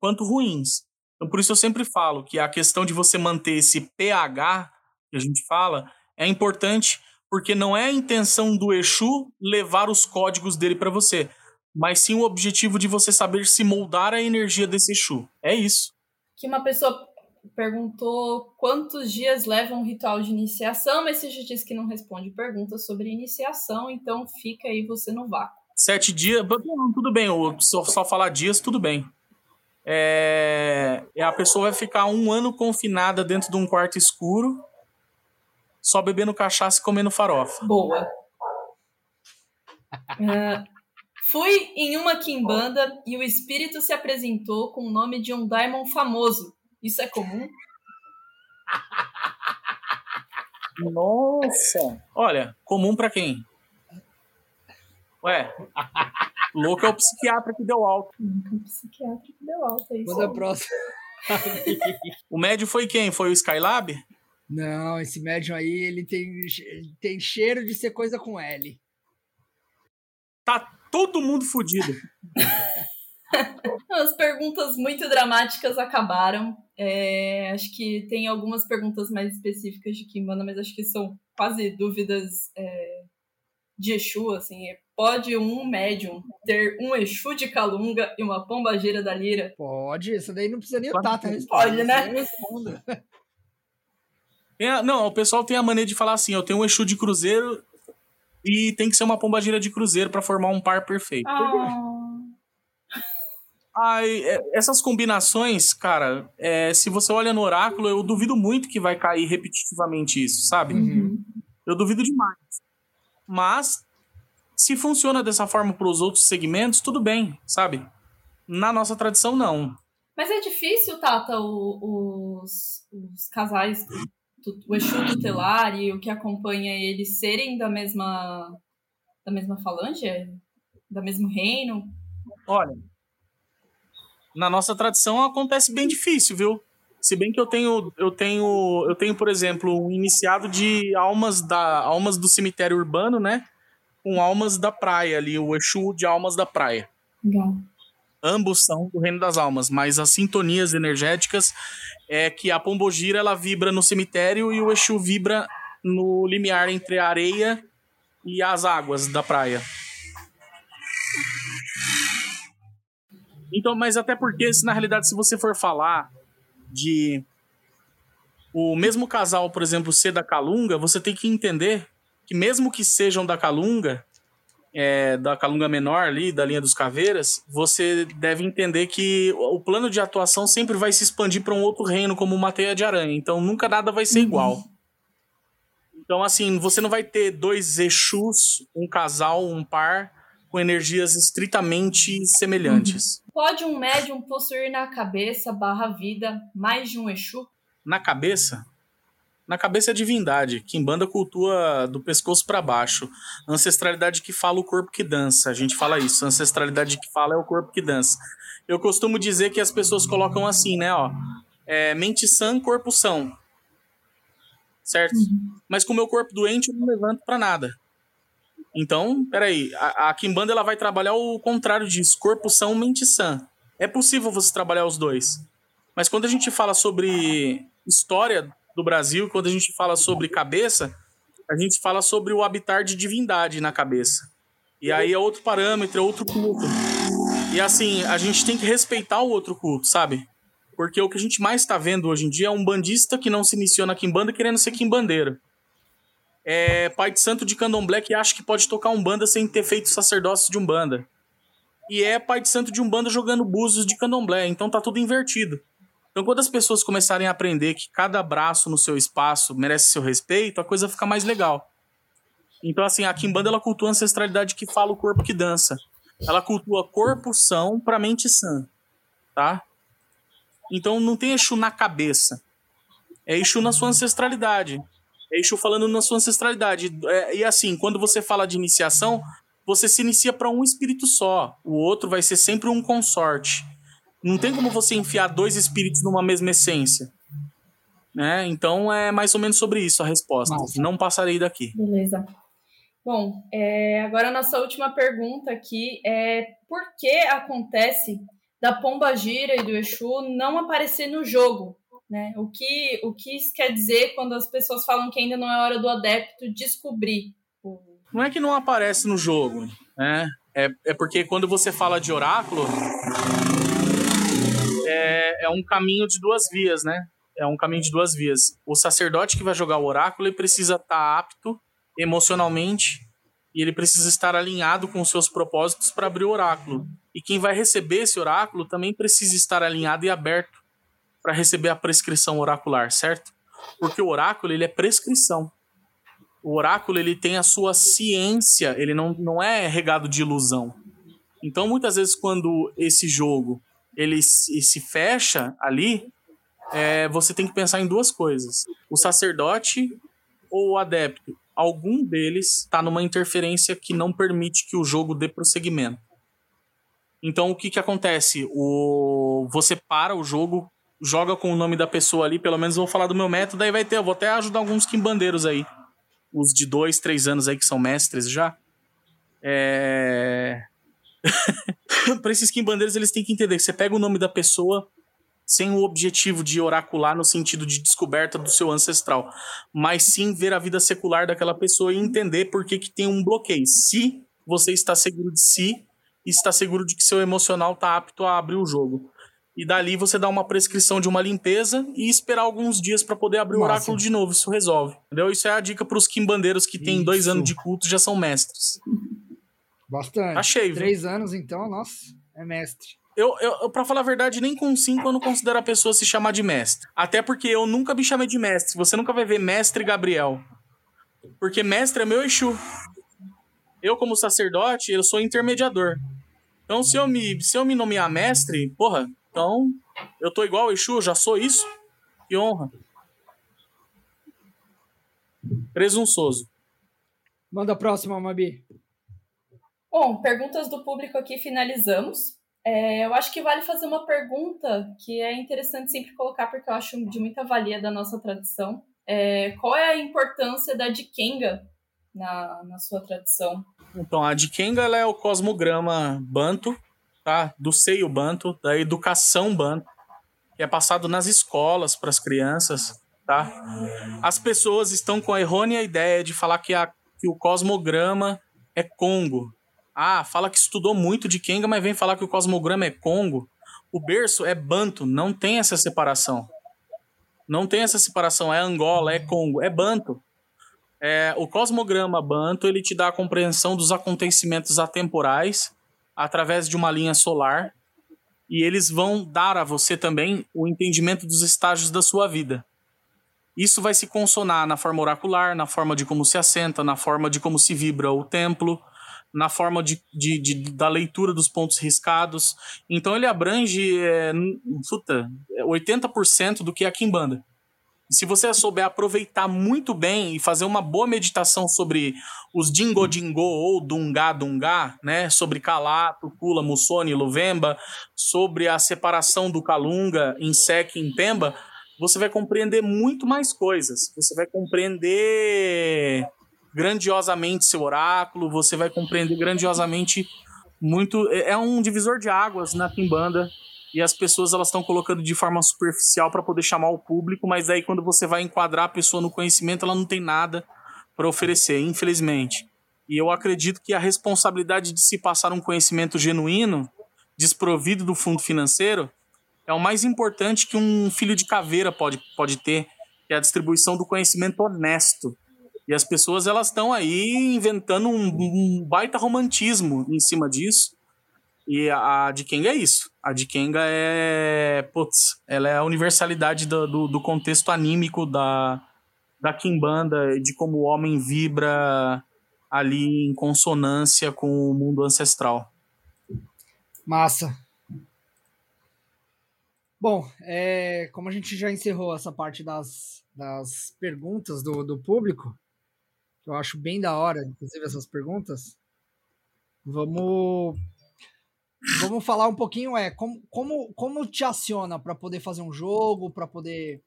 quanto ruins. Então por isso eu sempre falo que a questão de você manter esse pH que a gente fala é importante porque não é a intenção do Exu levar os códigos dele para você, mas sim o objetivo de você saber se moldar a energia desse Exu. É isso. Que uma pessoa perguntou quantos dias leva um ritual de iniciação, mas você já disse que não responde perguntas sobre iniciação, então fica aí você no vácuo. Sete dias, tudo bem, só, só falar dias, tudo bem. É, a pessoa vai ficar um ano confinada dentro de um quarto escuro, só bebendo cachaça e comendo farofa. Boa. Uh, fui em uma quimbanda e o espírito se apresentou com o nome de um daimon famoso. Isso é comum? Nossa! Olha, comum para quem? Ué, louco é o psiquiatra que deu alto. O psiquiatra que deu alto, é isso. Quando é próximo. o médio foi quem? Foi o Skylab? Não, esse médium aí, ele tem, tem cheiro de ser coisa com L. Tá todo mundo fudido. As perguntas muito dramáticas acabaram. É, acho que tem algumas perguntas mais específicas de Kimbanda, mas acho que são quase dúvidas é, de Exu, assim, é pode um médium ter um Exu de Calunga e uma pomba gira da Lira? Pode, isso daí não precisa nem o Tata Pode, né? A, não, o pessoal tem a maneira de falar assim: eu tenho um Exu de Cruzeiro e tem que ser uma pomba gira de Cruzeiro para formar um par perfeito. Ah. Ai, essas combinações, cara, é, se você olha no oráculo, eu duvido muito que vai cair repetitivamente isso, sabe? Uhum. Eu duvido demais. Mas, se funciona dessa forma para os outros segmentos, tudo bem, sabe? Na nossa tradição, não. Mas é difícil, Tata, o, os, os casais, o Exu tutelar e o que acompanha eles serem da mesma, da mesma falange? Da mesmo reino? Olha, na nossa tradição acontece bem difícil, viu? Se bem que eu tenho, eu tenho, eu tenho, por exemplo, um iniciado de almas da almas do cemitério urbano, né? Com almas da praia ali, o Exu de almas da praia. Legal. Ambos são do reino das almas, mas as sintonias energéticas é que a pombogira ela vibra no cemitério e o Exu vibra no limiar entre a areia e as águas da praia. Então, mas até porque, se na realidade, se você for falar de o mesmo casal, por exemplo, ser da Calunga, você tem que entender que mesmo que sejam da Calunga, é, da Calunga menor ali, da linha dos caveiras, você deve entender que o plano de atuação sempre vai se expandir para um outro reino, como uma teia de aranha. Então nunca nada vai ser uhum. igual. Então, assim, você não vai ter dois Exus, um casal, um par, com energias estritamente semelhantes. Uhum. Pode um médium possuir na cabeça barra vida mais de um Exu? Na cabeça? Na cabeça é divindade. Kimbanda cultua do pescoço para baixo. Ancestralidade que fala o corpo que dança. A gente fala isso. Ancestralidade que fala é o corpo que dança. Eu costumo dizer que as pessoas colocam assim, né? Ó, é, mente sã, corpo são. Certo? Uhum. Mas com o meu corpo doente eu não levanto para nada. Então, peraí, a, a Kimbanda ela vai trabalhar o contrário disso, corpo são, mente sã. É possível você trabalhar os dois. Mas quando a gente fala sobre história do Brasil, quando a gente fala sobre cabeça, a gente fala sobre o habitar de divindade na cabeça. E aí é outro parâmetro, é outro culto. E assim, a gente tem que respeitar o outro culto, sabe? Porque o que a gente mais está vendo hoje em dia é um bandista que não se iniciou na Kimbanda querendo ser quimbandeiro é pai de santo de candomblé que acha que pode tocar umbanda sem ter feito sacerdócio de umbanda. E é pai de santo de umbanda jogando búzios de candomblé, então tá tudo invertido. Então quando as pessoas começarem a aprender que cada braço no seu espaço merece seu respeito, a coisa fica mais legal. Então assim, a Kimbanda ela cultua a ancestralidade que fala o corpo que dança. Ela cultua corpo são para mente sã, tá? Então não tem Exu na cabeça. É Exu na sua ancestralidade. É Exu falando na sua ancestralidade. É, e assim, quando você fala de iniciação, você se inicia para um espírito só. O outro vai ser sempre um consorte. Não tem como você enfiar dois espíritos numa mesma essência. Né? Então é mais ou menos sobre isso a resposta. Nossa. Não passarei daqui. Beleza. Bom, é, agora a nossa última pergunta aqui é por que acontece da Pomba Gira e do Exu não aparecer no jogo? Né? O, que, o que isso quer dizer quando as pessoas falam que ainda não é hora do adepto descobrir? Não é que não aparece no jogo, né? É, é porque quando você fala de oráculo, é, é um caminho de duas vias, né? É um caminho de duas vias. O sacerdote que vai jogar o oráculo ele precisa estar apto emocionalmente e ele precisa estar alinhado com os seus propósitos para abrir o oráculo. E quem vai receber esse oráculo também precisa estar alinhado e aberto para receber a prescrição oracular, certo? Porque o oráculo ele é prescrição. O oráculo ele tem a sua ciência, ele não, não é regado de ilusão. Então muitas vezes quando esse jogo ele se, fecha ali, é, você tem que pensar em duas coisas: o sacerdote ou o adepto. Algum deles está numa interferência que não permite que o jogo dê prosseguimento. Então o que, que acontece? O, você para o jogo joga com o nome da pessoa ali, pelo menos vou falar do meu método, aí vai ter, eu vou até ajudar alguns quimbandeiros aí. Os de dois, três anos aí que são mestres já. É... para esses quimbandeiros, eles têm que entender que você pega o nome da pessoa sem o objetivo de oracular no sentido de descoberta do seu ancestral, mas sim ver a vida secular daquela pessoa e entender por que, que tem um bloqueio. Se você está seguro de si está seguro de que seu emocional está apto a abrir o jogo. E dali você dá uma prescrição de uma limpeza e esperar alguns dias para poder abrir o oráculo de novo. Isso resolve. Entendeu? Isso é a dica para os quimbandeiros que têm dois anos de culto já são mestres. Bastante. Achei, Três anos, então, nossa, é mestre. Eu, eu, pra falar a verdade, nem com cinco eu não considero a pessoa se chamar de mestre. Até porque eu nunca me chamei de mestre. Você nunca vai ver mestre Gabriel. Porque mestre é meu Exu. Eu, como sacerdote, eu sou intermediador. Então, se eu me, se eu me nomear mestre, porra, então eu tô igual o Exu, eu já sou isso. Que honra. Presunçoso. Manda a próxima, Mabi. Bom, perguntas do público aqui finalizamos. É, eu acho que vale fazer uma pergunta que é interessante sempre colocar, porque eu acho de muita valia da nossa tradição. É, qual é a importância da Dikenga na, na sua tradição? Então, a Dikenga é o cosmograma banto, tá? do seio banto, da educação banto, que é passado nas escolas para as crianças. Tá? As pessoas estão com a errônea ideia de falar que, a, que o cosmograma é Congo, ah, fala que estudou muito de Kenga, mas vem falar que o cosmograma é Congo. O berço é Banto, não tem essa separação. Não tem essa separação, é Angola, é Congo, é Banto. É, o cosmograma Banto ele te dá a compreensão dos acontecimentos atemporais através de uma linha solar e eles vão dar a você também o entendimento dos estágios da sua vida. Isso vai se consonar na forma oracular, na forma de como se assenta, na forma de como se vibra o templo, na forma de, de, de, da leitura dos pontos riscados. Então ele abrange é, puta, 80% do que é a Kimbanda. Se você souber aproveitar muito bem e fazer uma boa meditação sobre os Dingo Dingo ou Dungá Dungá, né, sobre Kalato, Kula, Mussoni, Luvemba, sobre a separação do Kalunga em Sek e em Pemba, você vai compreender muito mais coisas. Você vai compreender grandiosamente seu oráculo, você vai compreender grandiosamente muito. É, é um divisor de águas na Kimbanda e as pessoas elas estão colocando de forma superficial para poder chamar o público, mas aí quando você vai enquadrar a pessoa no conhecimento, ela não tem nada para oferecer, infelizmente. E eu acredito que a responsabilidade de se passar um conhecimento genuíno, desprovido do fundo financeiro, é o mais importante que um filho de caveira pode, pode ter, que é a distribuição do conhecimento honesto. E as pessoas elas estão aí inventando um, um, baita romantismo em cima disso. E a, de Kenga é isso. A de Kenga é. Putz, ela é a universalidade do, do, do contexto anímico da, da Kimbanda, de como o homem vibra ali em consonância com o mundo ancestral. Massa. Bom, é, como a gente já encerrou essa parte das, das perguntas do, do público, eu acho bem da hora, inclusive, essas perguntas. Vamos vamos falar um pouquinho é como como, como te aciona para poder fazer um jogo, para poder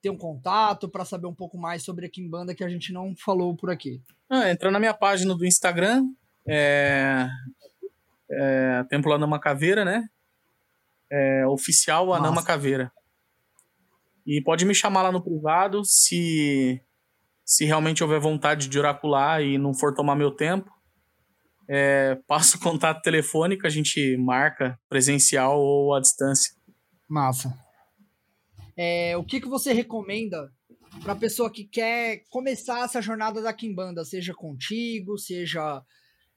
ter um contato, para saber um pouco mais sobre a Kimbanda que a gente não falou por aqui. Ah, entra na minha página do Instagram, é, é Templo Anama Caveira, né? É, oficial Anama Nossa. Caveira. E pode me chamar lá no privado se se realmente houver vontade de oracular e não for tomar meu tempo, é, passo o contato telefônico, a gente marca presencial ou à distância. Massa. É, o que, que você recomenda para pessoa que quer começar essa jornada da Kimbanda, seja contigo, seja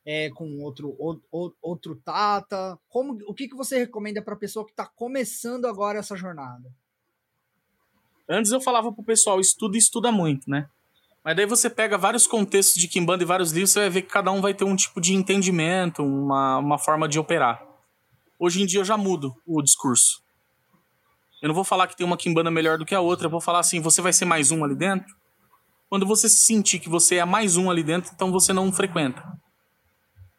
é, com outro, outro, outro Tata? Como, o que, que você recomenda para pessoa que está começando agora essa jornada? Antes eu falava pro pessoal, estuda e estuda muito, né? Mas daí você pega vários contextos de Kimbanda e vários livros, você vai ver que cada um vai ter um tipo de entendimento, uma, uma forma de operar. Hoje em dia eu já mudo o discurso. Eu não vou falar que tem uma Kimbanda melhor do que a outra, eu vou falar assim, você vai ser mais um ali dentro? Quando você se sentir que você é mais um ali dentro, então você não frequenta.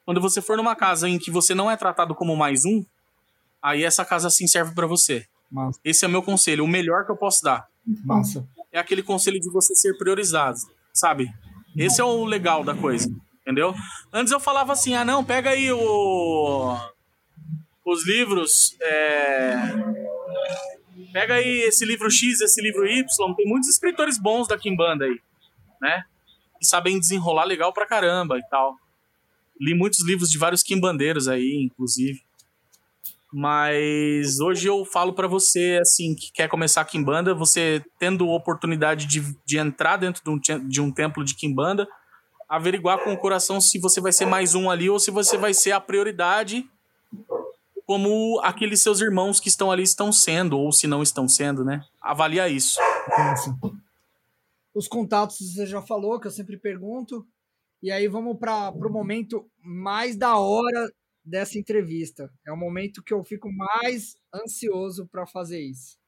Quando você for numa casa em que você não é tratado como mais um, aí essa casa sim serve para você. Massa. Esse é o meu conselho, o melhor que eu posso dar. Massa é aquele conselho de você ser priorizado, sabe? Esse é o legal da coisa, entendeu? Antes eu falava assim, ah não, pega aí o os livros, é... pega aí esse livro X, esse livro Y, tem muitos escritores bons da Kimbanda aí, né? Que sabem desenrolar legal pra caramba e tal. li muitos livros de vários quimbandeiros aí, inclusive. Mas hoje eu falo para você, assim, que quer começar Kimbanda, você tendo oportunidade de, de entrar dentro de um, de um templo de Kimbanda, averiguar com o coração se você vai ser mais um ali ou se você vai ser a prioridade como aqueles seus irmãos que estão ali estão sendo, ou se não estão sendo, né? Avaliar isso. Os contatos você já falou, que eu sempre pergunto. E aí vamos para o momento mais da hora dessa entrevista. É o momento que eu fico mais ansioso para fazer isso.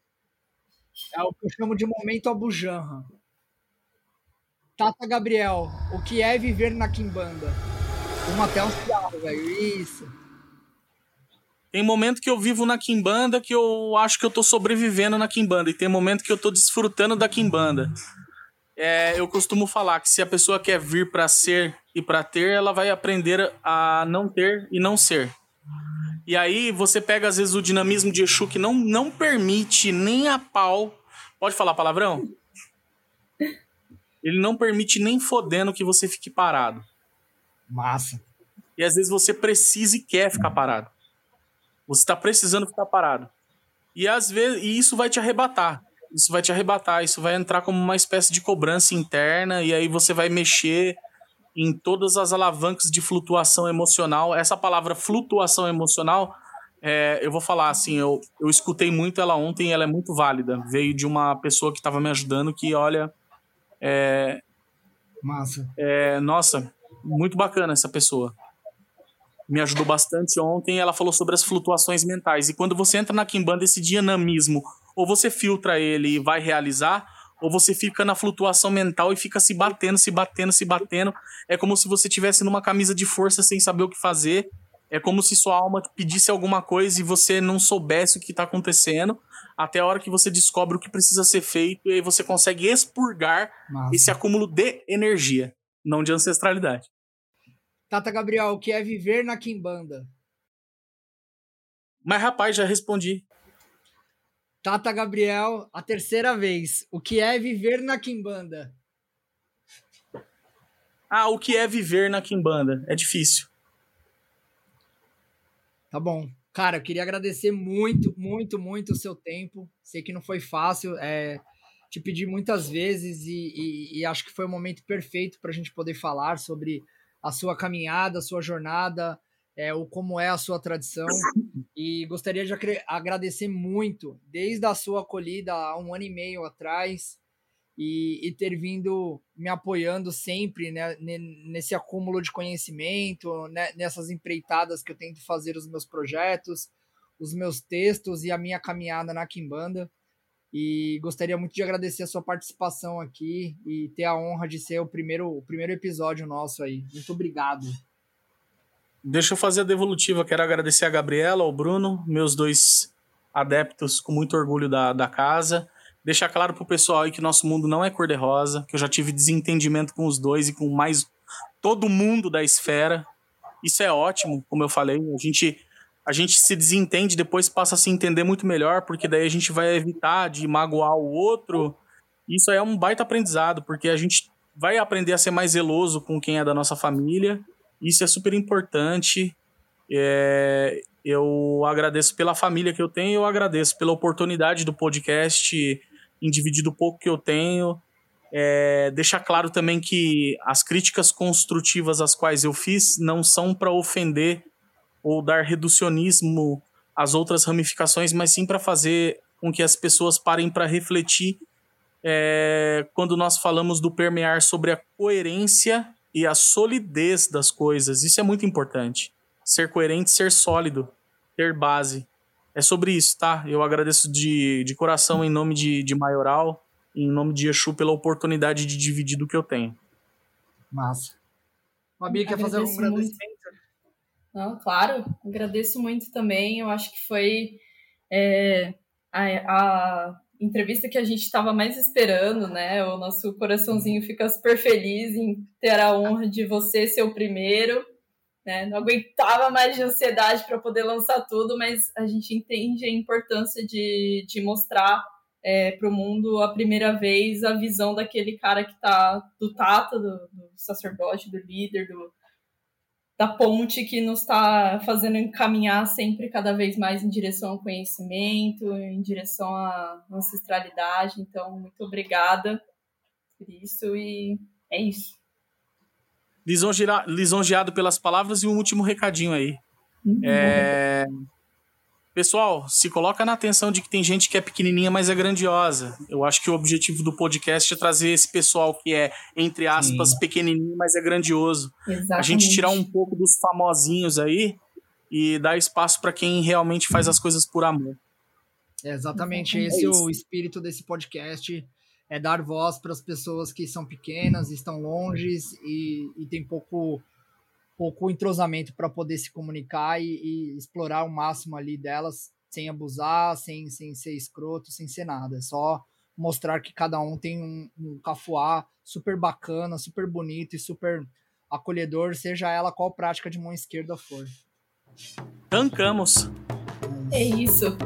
É o que eu chamo de momento Abujanra. Tata Gabriel, o que é viver na Kimbanda? Uma até um cigarro, velho. Isso. Tem momento que eu vivo na Kimbanda que eu acho que eu tô sobrevivendo na Kimbanda. E tem momento que eu tô desfrutando da Kimbanda. É, eu costumo falar que se a pessoa quer vir para ser e para ter, ela vai aprender a não ter e não ser. E aí você pega às vezes o dinamismo de Exu que não, não permite nem a pau. Pode falar palavrão? Ele não permite nem fodendo que você fique parado. Massa. E às vezes você precisa e quer ficar parado. Você está precisando ficar parado. E às vezes e isso vai te arrebatar. Isso vai te arrebatar, isso vai entrar como uma espécie de cobrança interna e aí você vai mexer em todas as alavancas de flutuação emocional. Essa palavra flutuação emocional, é, eu vou falar assim, eu, eu escutei muito ela ontem, ela é muito válida. Veio de uma pessoa que estava me ajudando que, olha, é, Massa. É, nossa, muito bacana essa pessoa. Me ajudou bastante ontem. Ela falou sobre as flutuações mentais. E quando você entra na Kimbanda, esse dinamismo, ou você filtra ele e vai realizar, ou você fica na flutuação mental e fica se batendo, se batendo, se batendo. É como se você tivesse numa camisa de força sem saber o que fazer. É como se sua alma pedisse alguma coisa e você não soubesse o que está acontecendo, até a hora que você descobre o que precisa ser feito e aí você consegue expurgar Nossa. esse acúmulo de energia, não de ancestralidade. Tata Gabriel, o que é viver na Kimbanda? Mas rapaz, já respondi. Tata Gabriel, a terceira vez. O que é viver na Kimbanda? Ah, o que é viver na Kimbanda? É difícil. Tá bom. Cara, eu queria agradecer muito, muito, muito o seu tempo. Sei que não foi fácil. É, te pedi muitas vezes e, e, e acho que foi o momento perfeito para a gente poder falar sobre a sua caminhada, a sua jornada, é, o como é a sua tradição. E gostaria de agradecer muito, desde a sua acolhida há um ano e meio atrás, e, e ter vindo me apoiando sempre né, nesse acúmulo de conhecimento, né, nessas empreitadas que eu tento fazer os meus projetos, os meus textos e a minha caminhada na Kimbanda. E gostaria muito de agradecer a sua participação aqui e ter a honra de ser o primeiro, o primeiro episódio nosso aí. Muito obrigado. Deixa eu fazer a devolutiva. Quero agradecer a Gabriela, ao Bruno, meus dois adeptos com muito orgulho da, da casa. Deixar claro pro pessoal aí que nosso mundo não é cor-de-rosa, que eu já tive desentendimento com os dois e com mais todo mundo da esfera. Isso é ótimo, como eu falei. A gente, a gente se desentende, depois passa a se entender muito melhor, porque daí a gente vai evitar de magoar o outro. Isso é um baita aprendizado, porque a gente vai aprender a ser mais zeloso com quem é da nossa família isso é super importante. É, eu agradeço pela família que eu tenho, eu agradeço pela oportunidade do podcast, em pouco que eu tenho. É, deixar claro também que as críticas construtivas as quais eu fiz não são para ofender ou dar reducionismo às outras ramificações, mas sim para fazer com que as pessoas parem para refletir é, quando nós falamos do permear sobre a coerência e a solidez das coisas. Isso é muito importante. Ser coerente, ser sólido, ter base. É sobre isso, tá? Eu agradeço de, de coração em nome de, de Maioral, em nome de Exu, pela oportunidade de dividir do que eu tenho. Massa. Fabi, quer fazer um agradecimento? Não, claro, agradeço muito também. Eu acho que foi é, a, a entrevista que a gente estava mais esperando, né? O nosso coraçãozinho fica super feliz em ter a honra de você ser o primeiro. Né? Não aguentava mais de ansiedade para poder lançar tudo, mas a gente entende a importância de, de mostrar é, para o mundo a primeira vez a visão daquele cara que está do Tata, do, do, sacerdote, do líder, do, da ponte que nos está fazendo encaminhar sempre cada vez mais em direção ao conhecimento, em direção à ancestralidade. Então, muito obrigada por isso e é isso. Lisonjeado pelas palavras e um último recadinho aí. Uhum. É... Pessoal, se coloca na atenção de que tem gente que é pequenininha, mas é grandiosa. Eu acho que o objetivo do podcast é trazer esse pessoal que é, entre aspas, Sim. pequenininho, mas é grandioso. Exatamente. A gente tirar um pouco dos famosinhos aí e dar espaço para quem realmente faz as coisas por amor. É exatamente é esse é o espírito desse podcast é dar voz para as pessoas que são pequenas, estão longe e, e tem pouco pouco entrosamento para poder se comunicar e, e, explorar o máximo ali delas sem abusar, sem, sem ser escroto, sem ser nada. É só mostrar que cada um tem um, um cafuá super bacana, super bonito e super acolhedor, seja ela qual prática de mão esquerda for. Tancamos. É isso.